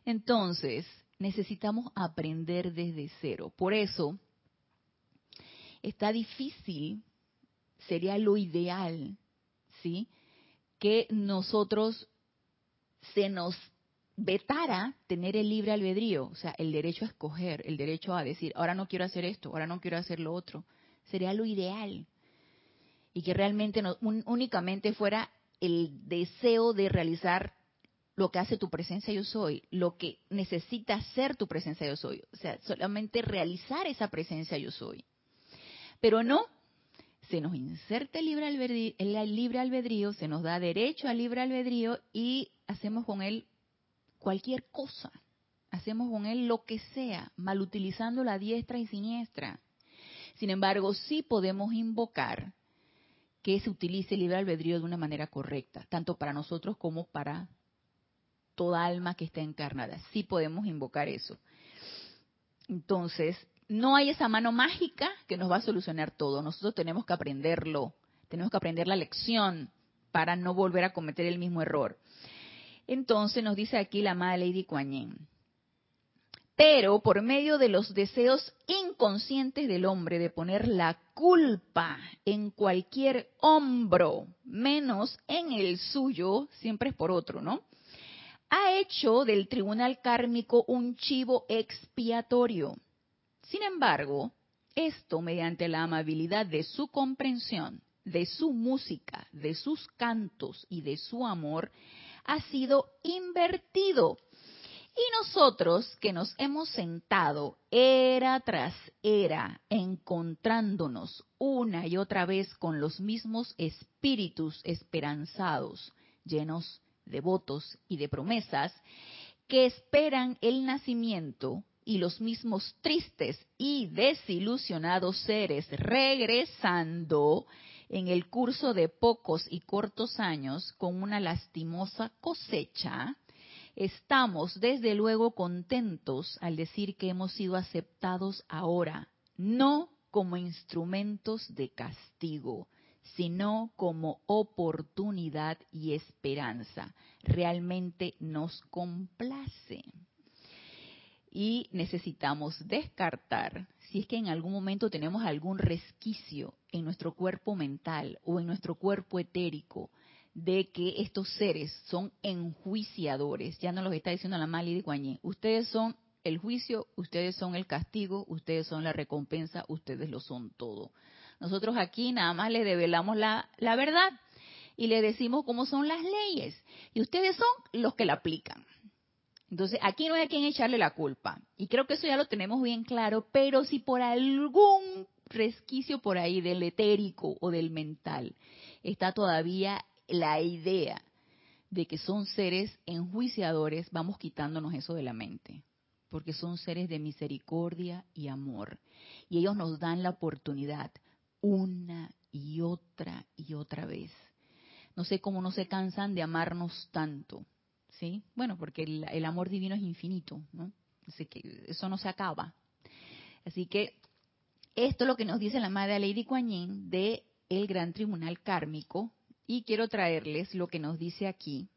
Entonces, necesitamos aprender desde cero. Por eso, está difícil, sería lo ideal, ¿sí? Que nosotros se nos vetara tener el libre albedrío, o sea, el derecho a escoger, el derecho a decir, ahora no quiero hacer esto, ahora no quiero hacer lo otro. Sería lo ideal. Y que realmente no, únicamente fuera el deseo de realizar lo que hace tu presencia yo soy, lo que necesita ser tu presencia yo soy, o sea, solamente realizar esa presencia yo soy. Pero no, se nos inserta el libre albedrío, el libre albedrío se nos da derecho al libre albedrío y hacemos con él cualquier cosa. Hacemos con él lo que sea, mal utilizando la diestra y siniestra. Sin embargo, sí podemos invocar que se utilice el libre albedrío de una manera correcta, tanto para nosotros como para toda alma que está encarnada. Sí podemos invocar eso. Entonces, no hay esa mano mágica que nos va a solucionar todo. Nosotros tenemos que aprenderlo, tenemos que aprender la lección para no volver a cometer el mismo error. Entonces nos dice aquí la amada Lady Kuan Yin. Pero por medio de los deseos inconscientes del hombre de poner la culpa en cualquier hombro, menos en el suyo, siempre es por otro, ¿no? Ha hecho del tribunal kármico un chivo expiatorio. Sin embargo, esto mediante la amabilidad de su comprensión, de su música, de sus cantos y de su amor, ha sido invertido. Y nosotros que nos hemos sentado era tras era, encontrándonos una y otra vez con los mismos espíritus esperanzados, llenos de votos y de promesas, que esperan el nacimiento y los mismos tristes y desilusionados seres regresando en el curso de pocos y cortos años con una lastimosa cosecha, estamos desde luego contentos al decir que hemos sido aceptados ahora, no como instrumentos de castigo, sino como oportunidad y esperanza. Realmente nos complace. Y necesitamos descartar si es que en algún momento tenemos algún resquicio en nuestro cuerpo mental o en nuestro cuerpo etérico de que estos seres son enjuiciadores. Ya no los está diciendo la Mali de Guañé. Ustedes son el juicio, ustedes son el castigo, ustedes son la recompensa, ustedes lo son todo. Nosotros aquí nada más les develamos la, verdad y le decimos cómo son las leyes. Y ustedes son los que la aplican. Entonces, aquí no hay a quien echarle la culpa. Y creo que eso ya lo tenemos bien claro, pero si por algún resquicio por ahí del etérico o del mental está todavía la idea de que son seres enjuiciadores, vamos quitándonos eso de la mente, porque son seres de misericordia y amor. Y ellos nos dan la oportunidad una y otra y otra vez. No sé cómo no se cansan de amarnos tanto, ¿sí? Bueno, porque el, amor divino es infinito, ¿no? Así que eso no se acaba. Así que esto es lo que nos dice la Madre Lady Kuan Yin de el Gran Tribunal Kármico, y quiero traerles lo que nos dice aquí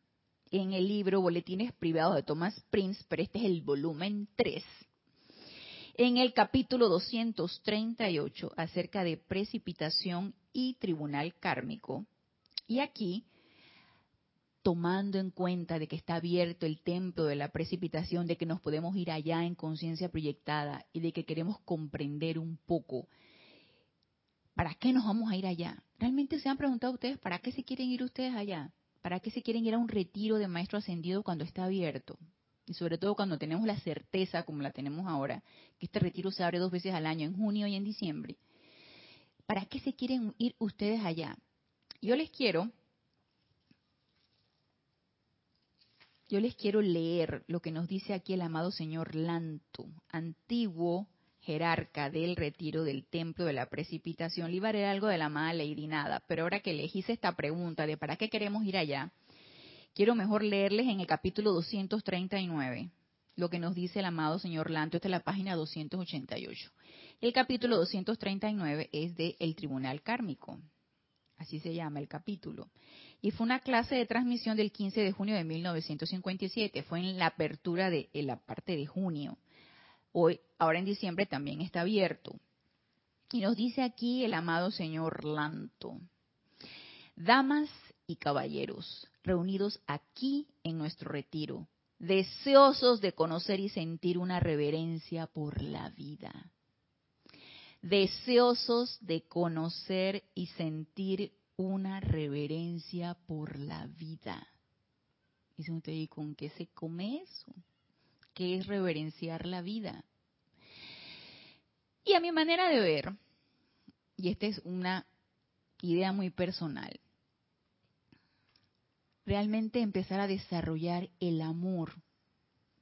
en el libro Boletines Privados de Thomas Prince, pero este es el volumen 3. En el capítulo 238 acerca de precipitación y tribunal kármico. Y aquí, tomando en cuenta de que está abierto el templo de la precipitación, de que nos podemos ir allá en conciencia proyectada y de que queremos comprender un poco ¿Para qué nos vamos a ir allá? ¿Realmente se han preguntado ustedes para qué se quieren ir ustedes allá? ¿Para qué se quieren ir a un retiro de maestro ascendido cuando está abierto? Y sobre todo cuando tenemos la certeza, como la tenemos ahora, que este retiro se abre dos veces al año, en junio y en diciembre. ¿Para qué se quieren ir ustedes allá? Yo les quiero, yo les quiero leer lo que nos dice aquí el amado señor Lanto, antiguo jerarca del retiro del templo de la precipitación, a algo de la amada Lady Nada, pero ahora que le hice esta pregunta de para qué queremos ir allá, quiero mejor leerles en el capítulo 239 lo que nos dice el amado señor Lanto, esta es la página 288. El capítulo 239 es de El Tribunal Kármico, así se llama el capítulo. Y fue una clase de transmisión del 15 de junio de 1957, fue en la apertura de la parte de junio hoy, ahora en diciembre también está abierto. Y nos dice aquí el amado señor Lanto, damas y caballeros reunidos aquí en nuestro retiro, deseosos de conocer y sentir una reverencia por la vida, deseosos de conocer y sentir una reverencia por la vida. Dice usted, ¿y con qué se come eso? Que es reverenciar la vida. Y a mi manera de ver, y esta es una idea muy personal, realmente empezar a desarrollar el amor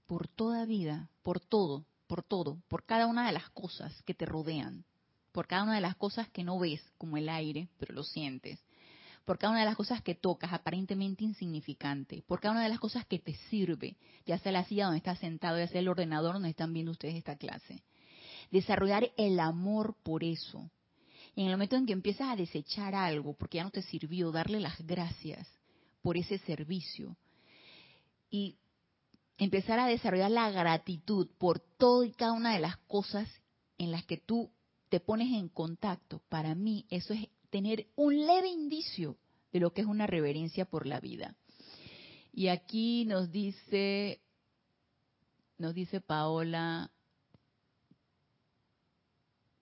por toda vida, por todo, por todo, por cada una de las cosas que te rodean, por cada una de las cosas que no ves, como el aire, pero lo sientes, por cada una de las cosas que tocas, aparentemente insignificante, por cada una de las cosas que te sirve, ya sea la silla donde estás sentado, ya sea el ordenador donde están viendo ustedes esta clase. Desarrollar el amor por eso. Y en el momento en que empiezas a desechar algo porque ya no te sirvió, darle las gracias por ese servicio. Y empezar a desarrollar la gratitud por toda y cada una de las cosas en las que tú te pones en contacto. Para mí eso es tener un leve indicio de lo que es una reverencia por la vida. Y aquí nos dice, nos dice Paola,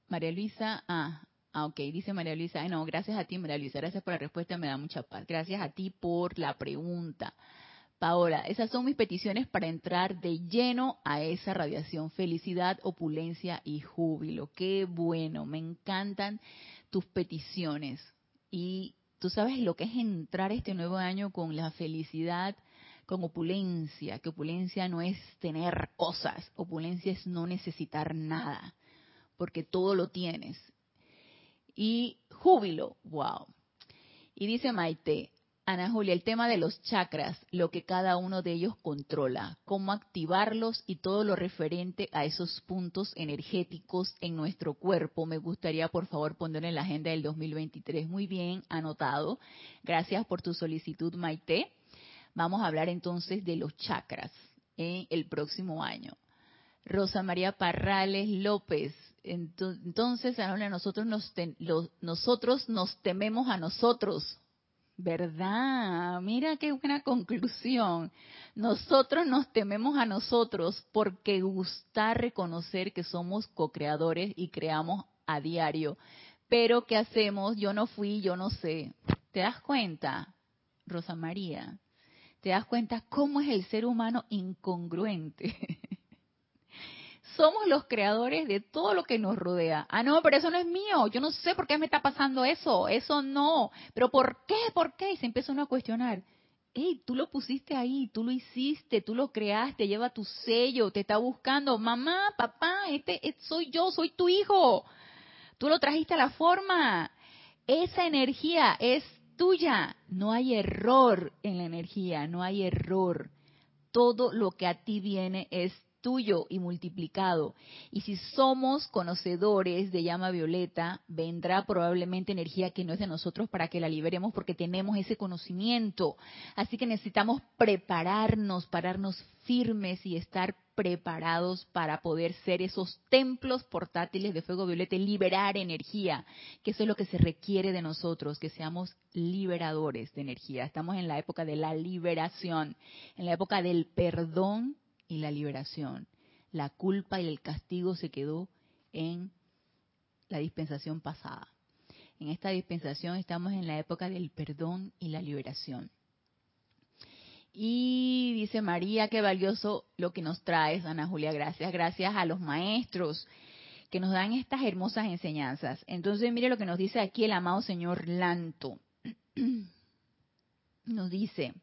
María Luisa, ah, ah, ok, dice María Luisa, no, gracias a ti María Luisa, gracias por la respuesta, me da mucha paz. Gracias a ti por la pregunta. Paola, esas son mis peticiones para entrar de lleno a esa radiación. Felicidad, opulencia y júbilo. Qué bueno, me encantan tus peticiones. Y tú sabes lo que es entrar este nuevo año con la felicidad, con opulencia, que opulencia no es tener cosas, opulencia es no necesitar nada, porque todo lo tienes. Y júbilo, wow. Y dice Maite, Ana Julia, el tema de los chakras, lo que cada uno de ellos controla, cómo activarlos y todo lo referente a esos puntos energéticos en nuestro cuerpo. Me gustaría, por favor, poner en la agenda del 2023. Muy bien, anotado. Gracias por tu solicitud, Maite. Vamos a hablar entonces de los chakras en el próximo año. Rosa María Parrales López. Entonces, Ana nosotros nos, nosotros nos tememos a nosotros ¿Verdad? Mira qué buena conclusión. Nosotros nos tememos a nosotros porque gusta reconocer que somos co-creadores y creamos a diario. Pero ¿qué hacemos? Yo no fui, yo no sé. ¿Te das cuenta, Rosa María? ¿Te das cuenta cómo es el ser humano incongruente? Somos los creadores de todo lo que nos rodea. Ah, no, pero eso no es mío. Yo no sé por qué me está pasando eso. Eso no. Pero ¿por qué? ¿Por qué? Y se empieza uno a cuestionar. Hey, tú lo pusiste ahí, tú lo hiciste, tú lo creaste, lleva tu sello, te está buscando. Mamá, papá, este, soy yo, soy tu hijo. Tú lo trajiste a la forma. Esa energía es tuya. No hay error en la energía, no hay error. Todo lo que a ti viene es tuyo y multiplicado. Y si somos conocedores de llama violeta, vendrá probablemente energía que no es de nosotros para que la liberemos porque tenemos ese conocimiento. Así que necesitamos prepararnos, pararnos firmes y estar preparados para poder ser esos templos portátiles de fuego violeta y liberar energía, que eso es lo que se requiere de nosotros, que seamos liberadores de energía. Estamos en la época de la liberación, en la época del perdón y la liberación. La culpa y el castigo se quedó en la dispensación pasada. En esta dispensación estamos en la época del perdón y la liberación. Y dice María, qué valioso lo que nos traes, Ana Julia, gracias, gracias a los maestros que nos dan estas hermosas enseñanzas. Entonces, mire lo que nos dice aquí el amado señor Lanto. Nos dice,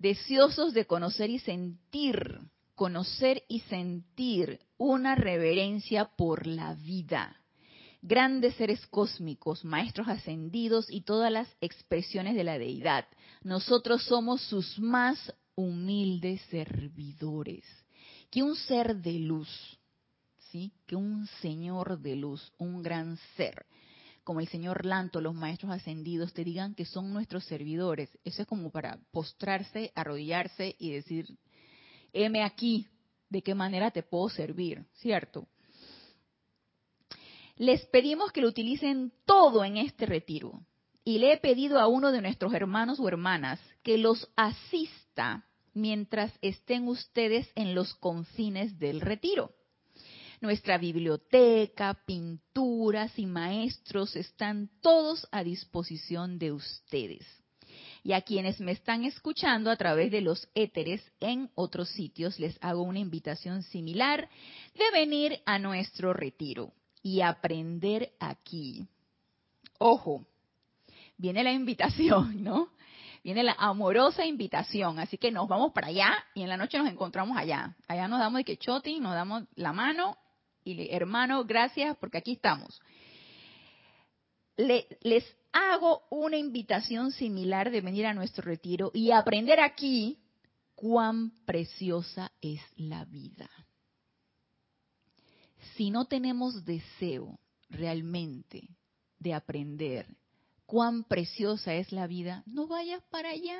deseosos de conocer y sentir, conocer y sentir una reverencia por la vida. Grandes seres cósmicos, maestros ascendidos y todas las expresiones de la deidad. Nosotros somos sus más humildes servidores. Que un ser de luz, ¿sí? Que un señor de luz, un gran ser como el señor Lanto, los maestros ascendidos, te digan que son nuestros servidores. Eso es como para postrarse, arrodillarse y decir, heme aquí, ¿de qué manera te puedo servir? ¿Cierto? Les pedimos que lo utilicen todo en este retiro. Y le he pedido a uno de nuestros hermanos o hermanas que los asista mientras estén ustedes en los confines del retiro. Nuestra biblioteca, pinturas y maestros están todos a disposición de ustedes. Y a quienes me están escuchando a través de los éteres en otros sitios, les hago una invitación similar de venir a nuestro retiro y aprender aquí. Ojo, viene la invitación, ¿no? Viene la amorosa invitación, así que nos vamos para allá y en la noche nos encontramos allá. Allá nos damos de quechoti, nos damos la mano y hermano, gracias porque aquí estamos. les hago una invitación similar de venir a nuestro retiro y aprender aquí cuán preciosa es la vida. Si no tenemos deseo realmente de aprender cuán preciosa es la vida, no vayas para allá.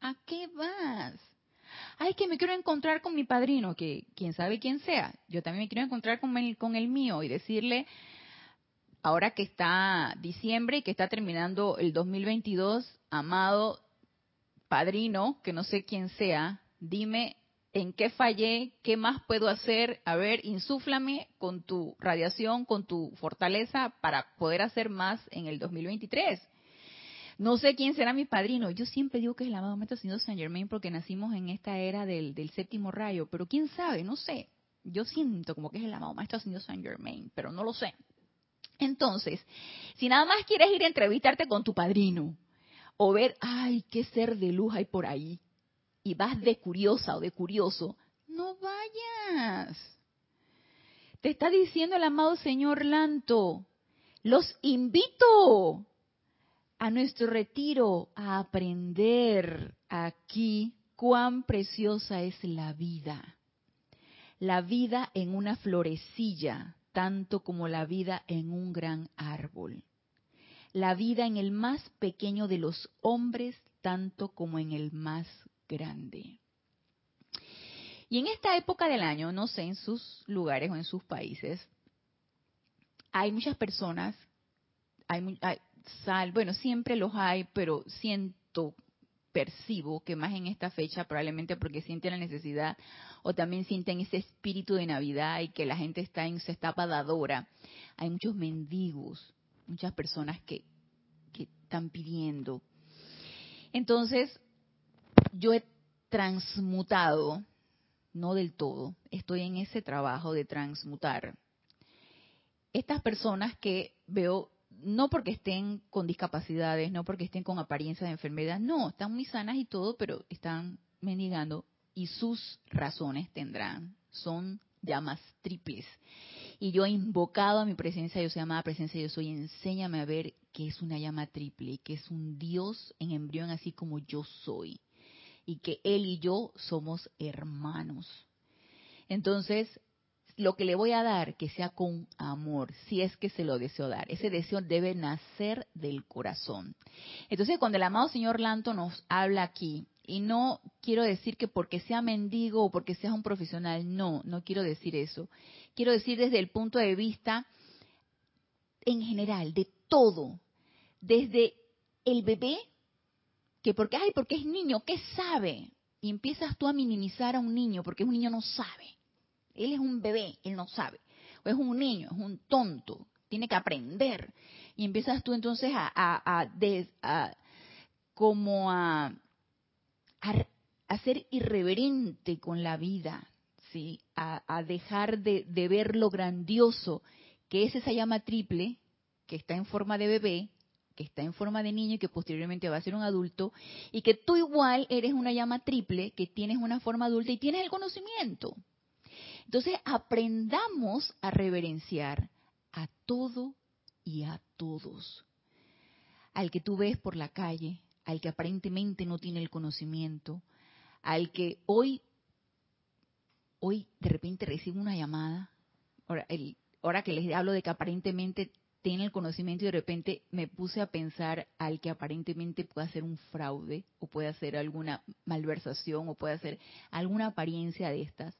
¿A qué vas? Ay, que me quiero encontrar con mi padrino, que quién sabe quién sea, yo también me quiero encontrar con el, con el mío y decirle, ahora que está diciembre y que está terminando el 2022, amado padrino, que no sé quién sea, dime en qué fallé, qué más puedo hacer, a ver, insúflame con tu radiación, con tu fortaleza para poder hacer más en el 2023. No sé quién será mi padrino. Yo siempre digo que es el amado Maestro Señor Saint Germain porque nacimos en esta era del, séptimo rayo, pero quién sabe, no sé. Yo siento como que es el amado Maestro Señor Saint Germain, pero no lo sé. Entonces, si nada más quieres ir a entrevistarte con tu padrino o ver, ay, qué ser de luz hay por ahí, y vas de curiosa o de curioso, no vayas. Te está diciendo el amado Señor Lanto, los invito a nuestro retiro a aprender aquí cuán preciosa es la vida. La vida en una florecilla, tanto como la vida en un gran árbol. La vida en el más pequeño de los hombres, tanto como en el más grande. Y en esta época del año, no sé, en sus lugares o en sus países, hay muchas personas, hay, sal, bueno, siempre los hay, pero siento, percibo que más en esta fecha, probablemente porque sienten la necesidad o también sienten ese espíritu de Navidad y que la gente está en su etapa hay muchos mendigos, muchas personas que, que están pidiendo. Entonces, yo he transmutado, no del todo, estoy en ese trabajo de transmutar. Estas personas que veo, no porque estén con discapacidades, no porque estén con apariencia de enfermedad, no, están muy sanas y todo, pero están mendigando y sus razones tendrán, son llamas triples. Y yo he invocado a mi presencia, yo soy llamada presencia, yo soy, enséñame a ver qué es una llama triple, que es un Dios en embrión así como yo soy y que Él y yo somos hermanos. Entonces, lo que le voy a dar, que sea con amor, si es que se lo deseo dar. Ese deseo debe nacer del corazón. Entonces, cuando el amado señor Lanto nos habla aquí, y no quiero decir que porque sea mendigo o porque seas un profesional, no, no quiero decir eso. Quiero decir desde el punto de vista en general, de todo, desde el bebé que porque, ay, porque es niño, ¿qué sabe? Y empiezas tú a minimizar a un niño porque un niño no sabe. Él es un bebé, él no sabe. O es un niño, es un tonto, tiene que aprender. Y empiezas tú entonces a, a, a, como a, a, ser irreverente con la vida, ¿sí? A, dejar de, de ver lo grandioso que es esa llama triple que está en forma de bebé que está en forma de niño y que posteriormente va a ser un adulto, y que tú igual eres una llama triple, que tienes una forma adulta y tienes el conocimiento. Entonces aprendamos a reverenciar a todo y a todos. Al que tú ves por la calle, al que aparentemente no tiene el conocimiento, al que hoy, hoy de repente recibe una llamada, ahora, el, ahora que les hablo de que aparentemente tiene el conocimiento y de repente me puse a pensar al que aparentemente puede hacer un fraude o puede hacer alguna malversación o puede hacer alguna apariencia de estas.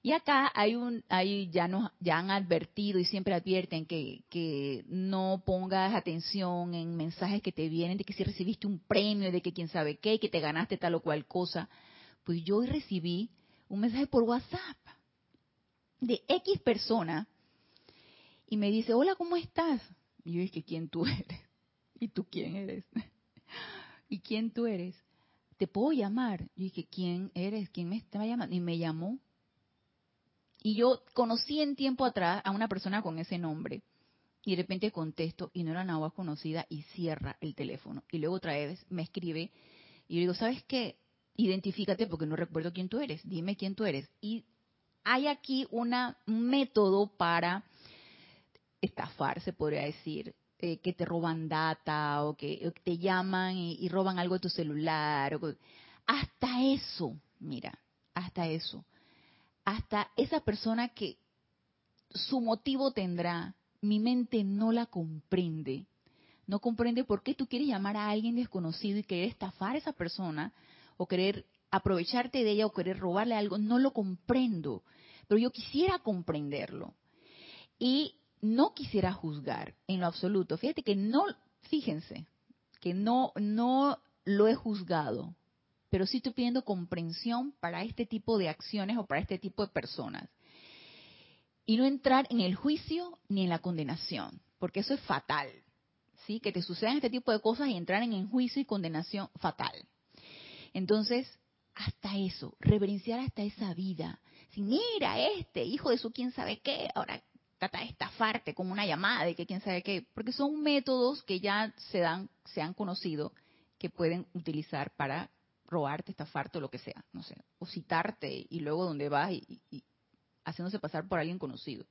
Y acá hay un, hay, ya nos, ya han advertido y siempre advierten que, que no pongas atención en mensajes que te vienen de que si recibiste un premio, de que quién sabe qué, que te ganaste tal o cual cosa. Pues yo hoy recibí un mensaje por WhatsApp de X persona y me dice, hola, ¿cómo estás? Y yo dije, ¿quién tú eres? ¿Y tú quién eres? ¿Y quién tú eres? ¿Te puedo llamar? Yo dije, ¿quién eres? ¿Quién me estaba llamando? Y me llamó. Y yo conocí en tiempo atrás a una persona con ese nombre. Y de repente contesto y no era nada conocida y cierra el teléfono. Y luego otra vez me escribe y yo digo, ¿sabes qué? Identifícate porque no recuerdo quién tú eres. Dime quién tú eres. Y hay aquí una, un método para estafar, se podría decir, eh, que te roban data o que, te llaman y, roban algo de tu celular. hasta eso, mira, hasta eso. Hasta esa persona que su motivo tendrá, mi mente no la comprende. No comprende por qué tú quieres llamar a alguien desconocido y querer estafar a esa persona o querer aprovecharte de ella o querer robarle algo. No lo comprendo, pero yo quisiera comprenderlo. Y no quisiera juzgar en lo absoluto. Fíjate que no, fíjense, que no, no lo he juzgado, pero sí estoy pidiendo comprensión para este tipo de acciones o para este tipo de personas. Y no entrar en el juicio ni en la condenación, porque eso es fatal. ¿sí? Que te sucedan este tipo de cosas y entrar en el juicio y condenación fatal. Entonces, hasta eso, reverenciar hasta esa vida. Si mira, este hijo de su quién sabe qué, ahora trata de estafarte con una llamada de que quién sabe qué, porque son métodos que ya se dan, se han conocido que pueden utilizar para robarte, estafarte o lo que sea, no sé, o citarte y luego donde vas y, y haciéndose pasar por alguien conocido.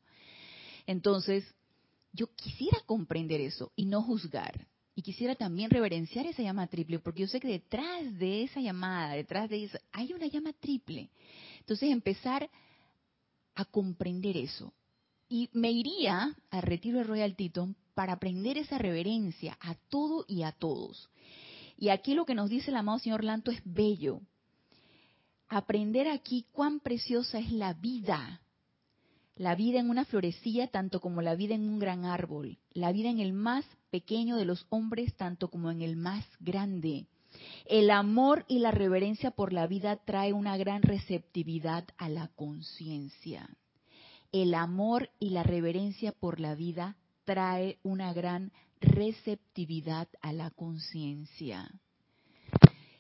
Entonces, yo quisiera comprender eso y no juzgar. Y quisiera también reverenciar esa llama triple, porque yo sé que detrás de esa llamada, detrás de eso, hay una llama triple. Entonces, empezar a comprender eso, y me iría al retiro de Royal Teton para aprender esa reverencia a todo y a todos. Y aquí lo que nos dice el amado señor Lanto es bello. Aprender aquí cuán preciosa es la vida. La vida en una florecilla tanto como la vida en un gran árbol. La vida en el más pequeño de los hombres, tanto como en el más grande. El amor y la reverencia por la vida trae una gran receptividad a la conciencia. El amor y la reverencia por la vida trae una gran receptividad a la conciencia.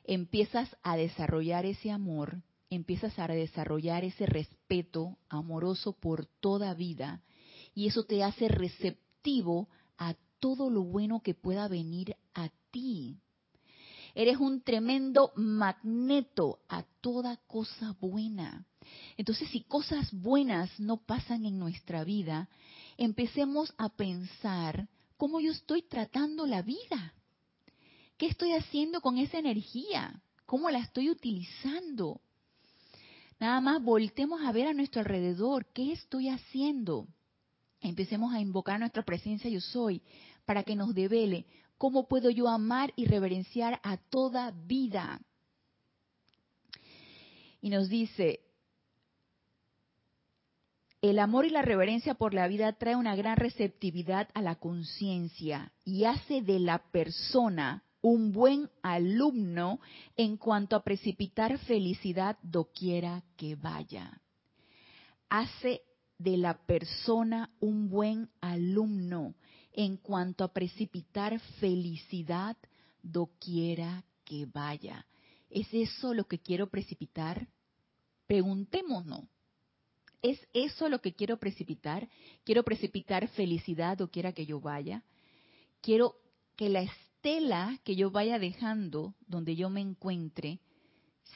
Empiezas a desarrollar ese amor, empiezas a desarrollar ese respeto amoroso por toda vida y eso te hace receptivo a todo lo bueno que pueda venir a ti. Eres un tremendo magneto a toda cosa buena. Entonces, si cosas buenas no pasan en nuestra vida, empecemos a pensar cómo yo estoy tratando la vida. ¿Qué estoy haciendo con esa energía? ¿Cómo la estoy utilizando? Nada más voltemos a ver a nuestro alrededor. ¿Qué estoy haciendo? Empecemos a invocar nuestra presencia yo soy para que nos devele ¿Cómo puedo yo amar y reverenciar a toda vida? Y nos dice, el amor y la reverencia por la vida trae una gran receptividad a la conciencia y hace de la persona un buen alumno en cuanto a precipitar felicidad doquiera que vaya. Hace de la persona un buen alumno en cuanto a precipitar felicidad doquiera que vaya. ¿Es eso lo que quiero precipitar? Preguntémonos. ¿Es eso lo que quiero precipitar? ¿Quiero precipitar felicidad doquiera que yo vaya? Quiero que la estela que yo vaya dejando donde yo me encuentre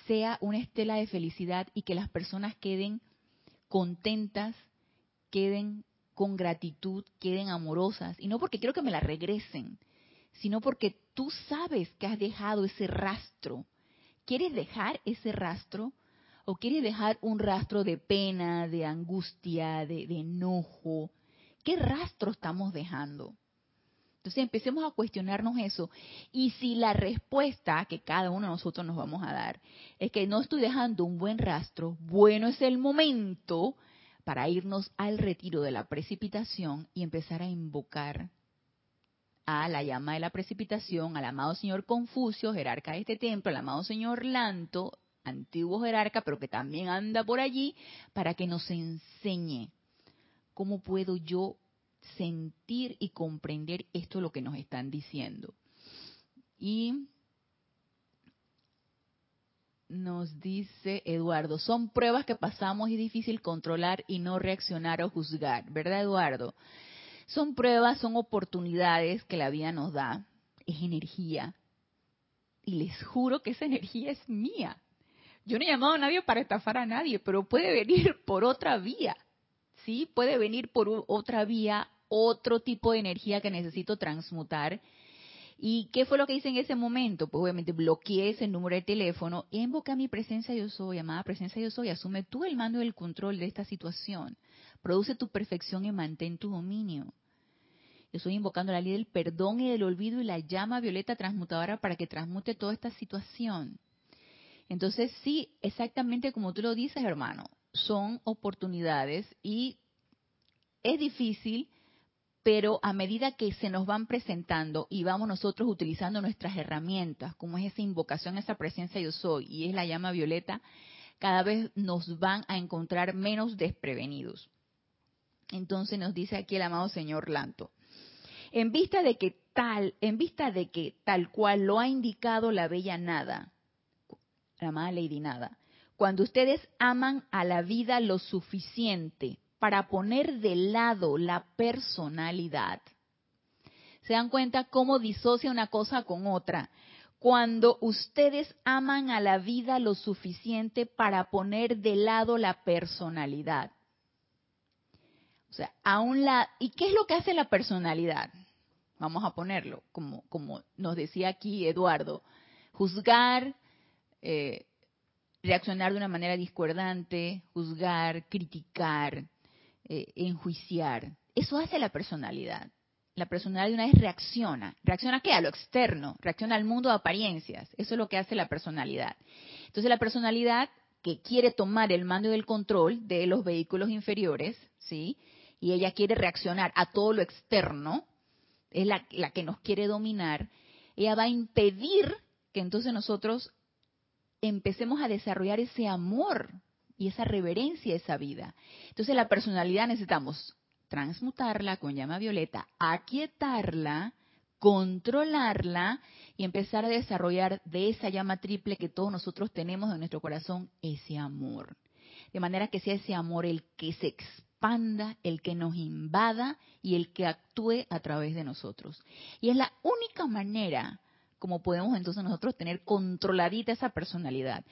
sea una estela de felicidad y que las personas queden contentas, queden con gratitud queden amorosas. Y no porque quiero que me la regresen, sino porque tú sabes que has dejado ese rastro. ¿Quieres dejar ese rastro? ¿O quieres dejar un rastro de pena, de angustia, de, de enojo? ¿Qué rastro estamos dejando? Entonces empecemos a cuestionarnos eso. Y si la respuesta que cada uno de nosotros nos vamos a dar es que no estoy dejando un buen rastro, bueno es el momento para irnos al retiro de la precipitación y empezar a invocar a la llama de la precipitación, al amado señor Confucio, jerarca de este templo, al amado señor Lanto, antiguo jerarca, pero que también anda por allí, para que nos enseñe cómo puedo yo sentir y comprender esto lo que nos están diciendo. Y nos dice Eduardo, son pruebas que pasamos y difícil controlar y no reaccionar o juzgar, ¿verdad Eduardo? Son pruebas, son oportunidades que la vida nos da, es energía. Y les juro que esa energía es mía. Yo no he llamado a nadie para estafar a nadie, pero puede venir por otra vía. ¿Sí? Puede venir por otra vía, otro tipo de energía que necesito transmutar ¿Y qué fue lo que hice en ese momento? Pues obviamente bloqueé ese número de teléfono invoqué a mi presencia yo soy, llamada presencia yo soy, asume tú el mando y el control de esta situación. Produce tu perfección y mantén tu dominio. Yo estoy invocando la ley del perdón y del olvido y la llama violeta transmutadora para que transmute toda esta situación. Entonces, sí, exactamente como tú lo dices, hermano, son oportunidades y es difícil pero a medida que se nos van presentando y vamos nosotros utilizando nuestras herramientas, como es esa invocación, esa presencia yo soy y es la llama violeta, cada vez nos van a encontrar menos desprevenidos. Entonces nos dice aquí el amado señor Lanto, en vista de que tal, en vista de que tal cual lo ha indicado la bella nada, la amada Lady Nada, cuando ustedes aman a la vida lo suficiente para poner de lado la personalidad. ¿Se dan cuenta cómo disocia una cosa con otra? Cuando ustedes aman a la vida lo suficiente para poner de lado la personalidad. O sea, aún la ¿y qué es lo que hace la personalidad? Vamos a ponerlo, como, como nos decía aquí Eduardo, juzgar, eh, reaccionar de una manera discordante, juzgar, criticar, eh, enjuiciar. Eso hace la personalidad. La personalidad de una vez reacciona. ¿Reacciona qué? A lo externo. Reacciona al mundo de apariencias. Eso es lo que hace la personalidad. Entonces la personalidad que quiere tomar el mando y el control de los vehículos inferiores, ¿sí? Y ella quiere reaccionar a todo lo externo, es la, la que nos quiere dominar, ella va a impedir que entonces nosotros empecemos a desarrollar ese amor y esa reverencia a esa vida. Entonces la personalidad necesitamos transmutarla con llama violeta, aquietarla, controlarla y empezar a desarrollar de esa llama triple que todos nosotros tenemos en nuestro corazón ese amor. De manera que sea ese amor el que se expanda, el que nos invada y el que actúe a través de nosotros. Y es la única manera como podemos entonces nosotros tener controladita esa personalidad.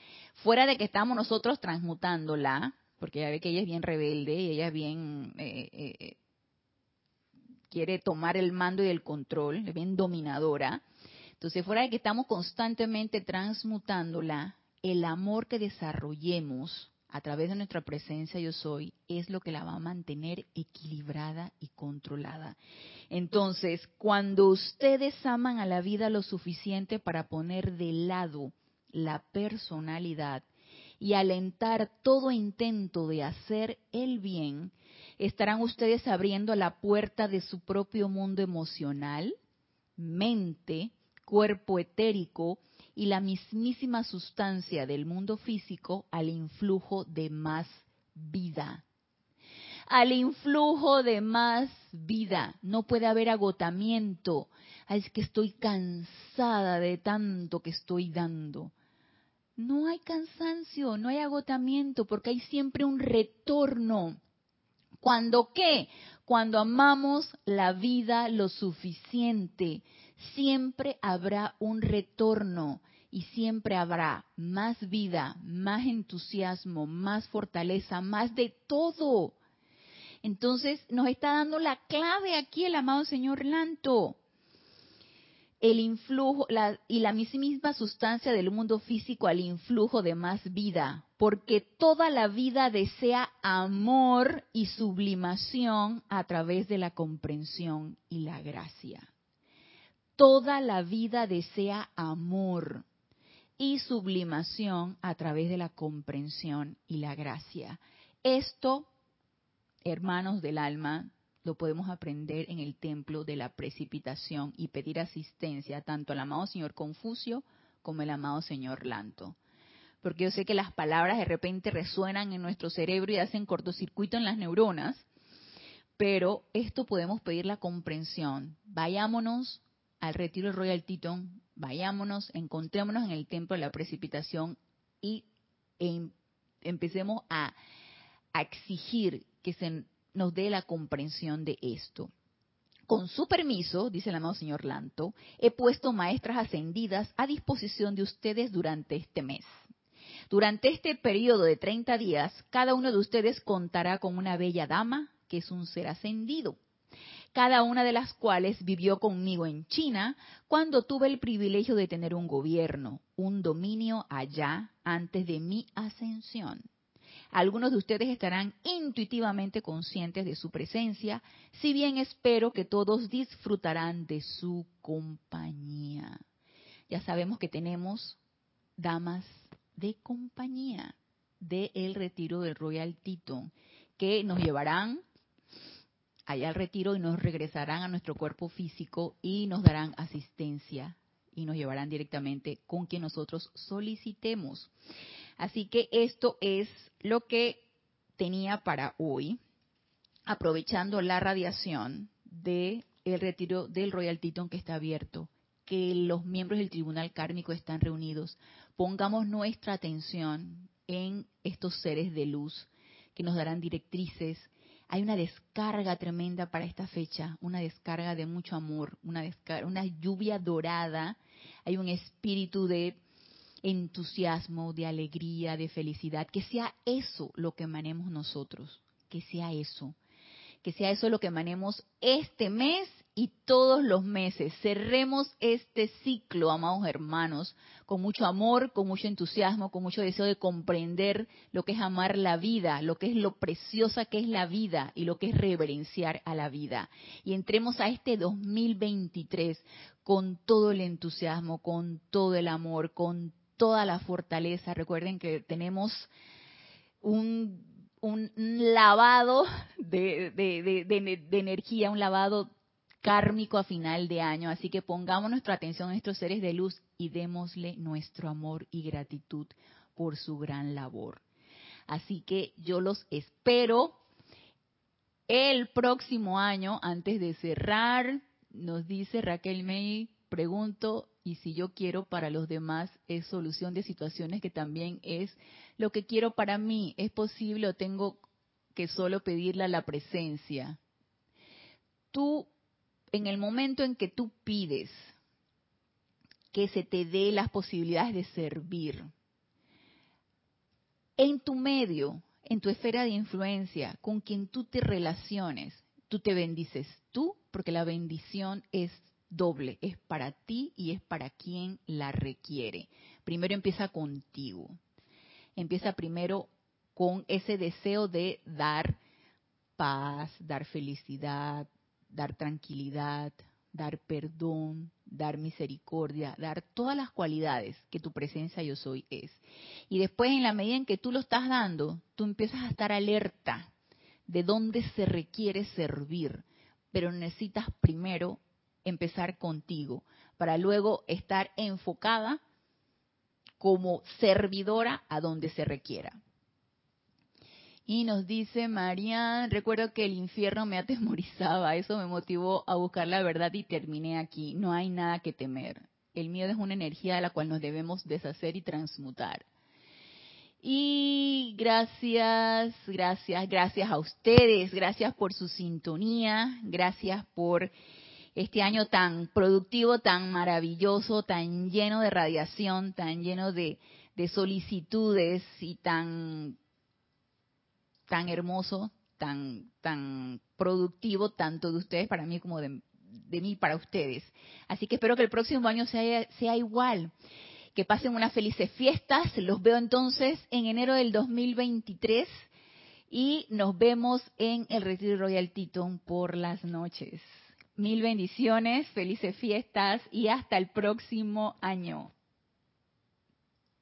Fuera de que estamos nosotros transmutándola, porque ya ve que ella es bien rebelde y ella es bien... Eh, eh, eh, quiere tomar el mando y el control, es bien dominadora. Entonces, fuera de que estamos constantemente transmutándola, el amor que desarrollemos a través de nuestra presencia yo soy es lo que la va a mantener equilibrada y controlada. Entonces, cuando ustedes aman a la vida lo suficiente para poner de lado la personalidad y alentar todo intento de hacer el bien, estarán ustedes abriendo la puerta de su propio mundo emocional, mente, cuerpo etérico y la mismísima sustancia del mundo físico al influjo de más vida al influjo de más vida. No puede haber agotamiento. es que estoy cansada de tanto que estoy dando. No hay cansancio, no hay agotamiento, porque hay siempre un retorno. ¿Cuándo qué? Cuando amamos la vida lo suficiente, siempre habrá un retorno y siempre habrá más vida, más entusiasmo, más fortaleza, más de todo. Entonces nos está dando la clave aquí el amado Señor Lanto. El influjo y la misma sustancia del mundo físico al influjo de más vida, porque toda la vida desea amor y sublimación a través de la comprensión y la gracia. Toda la vida desea amor y sublimación a través de la comprensión y la gracia. Esto hermanos del alma, lo podemos aprender en el templo de la precipitación y pedir asistencia tanto al amado señor Confucio como al amado señor Lanto. Porque yo sé que las palabras de repente resuenan en nuestro cerebro y hacen cortocircuito en las neuronas, pero esto podemos pedir la comprensión. Vayámonos al retiro Royal Teton, vayámonos, encontrémonos en el templo de la precipitación y em, empecemos a exigir que se nos dé la comprensión de esto. Con su permiso, dice el amado señor Lanto, he puesto maestras ascendidas a disposición de ustedes durante este mes. Durante este periodo de 30 días, cada uno de ustedes contará con una bella dama, que es un ser ascendido, cada una de las cuales vivió conmigo en China cuando tuve el privilegio de tener un gobierno, un dominio allá antes de mi ascensión. Algunos de ustedes estarán intuitivamente conscientes de su presencia, si bien espero que todos disfrutarán de su compañía. Ya sabemos que tenemos damas de compañía del retiro del Royal Teton, que nos llevarán allá al retiro y nos regresarán a nuestro cuerpo físico y nos darán asistencia y nos llevarán directamente con quien nosotros solicitemos. Así que esto es lo que tenía para hoy, aprovechando la radiación del retiro del Royal Teton que está abierto, que los miembros del Tribunal Kármico están reunidos. Pongamos nuestra atención en estos seres de luz que nos darán directrices. Hay una descarga tremenda para esta fecha, una descarga de mucho amor, una, una lluvia dorada. Hay un espíritu de entusiasmo, de alegría, de felicidad, que sea eso lo que emanemos nosotros, que sea eso, que sea eso lo que emanemos este mes y todos los meses. Cerremos este ciclo, amados hermanos, con mucho amor, con mucho entusiasmo, con mucho deseo de comprender lo que es amar la vida, lo que es lo preciosa que es la vida y lo que es reverenciar a la vida. Y entremos a este 2023 con todo el entusiasmo, con todo el amor, con toda la fortaleza. Recuerden que tenemos un, lavado de, energía, un lavado kármico a final de año, así que pongamos nuestra atención a estos seres de luz y démosle nuestro amor y gratitud por su gran labor. Así que yo los espero el próximo año, antes de cerrar, nos dice Raquel May, pregunto, y si yo quiero para los demás es solución de situaciones que también es lo que quiero para mí, es posible o tengo que solo pedirle la presencia. Tú, en el momento en que tú pides que se te dé las posibilidades de servir, en tu medio, en tu esfera de influencia, con quien tú te relaciones, tú te bendices tú, porque la bendición es doble, es para ti y es para quien la requiere. Primero empieza contigo. Empieza primero con ese deseo de dar paz, dar felicidad, dar tranquilidad, dar perdón, dar misericordia, dar todas las cualidades que tu presencia yo soy es. Y después en la medida en que tú lo estás dando, tú empiezas a estar alerta de dónde se requiere servir, pero necesitas primero empezar contigo para luego estar enfocada como servidora a donde se requiera. Y nos dice Marian, recuerdo que el infierno me atemorizaba, eso me motivó a buscar la verdad y terminé aquí. No hay nada que temer. El miedo es una energía de la cual nos debemos deshacer y transmutar. Y gracias, gracias, gracias a ustedes, gracias por su sintonía, gracias por este año tan productivo, tan maravilloso, tan lleno de radiación, tan lleno de solicitudes y tan tan hermoso, tan, tan productivo, tanto de ustedes para mí como de, mí para ustedes. Así que espero que el próximo año sea, sea igual. Que pasen unas felices fiestas. Los veo entonces en enero del 2023 y nos vemos en el Retiro Royal Teton por las noches. Mil bendiciones, felices fiestas y hasta el próximo año.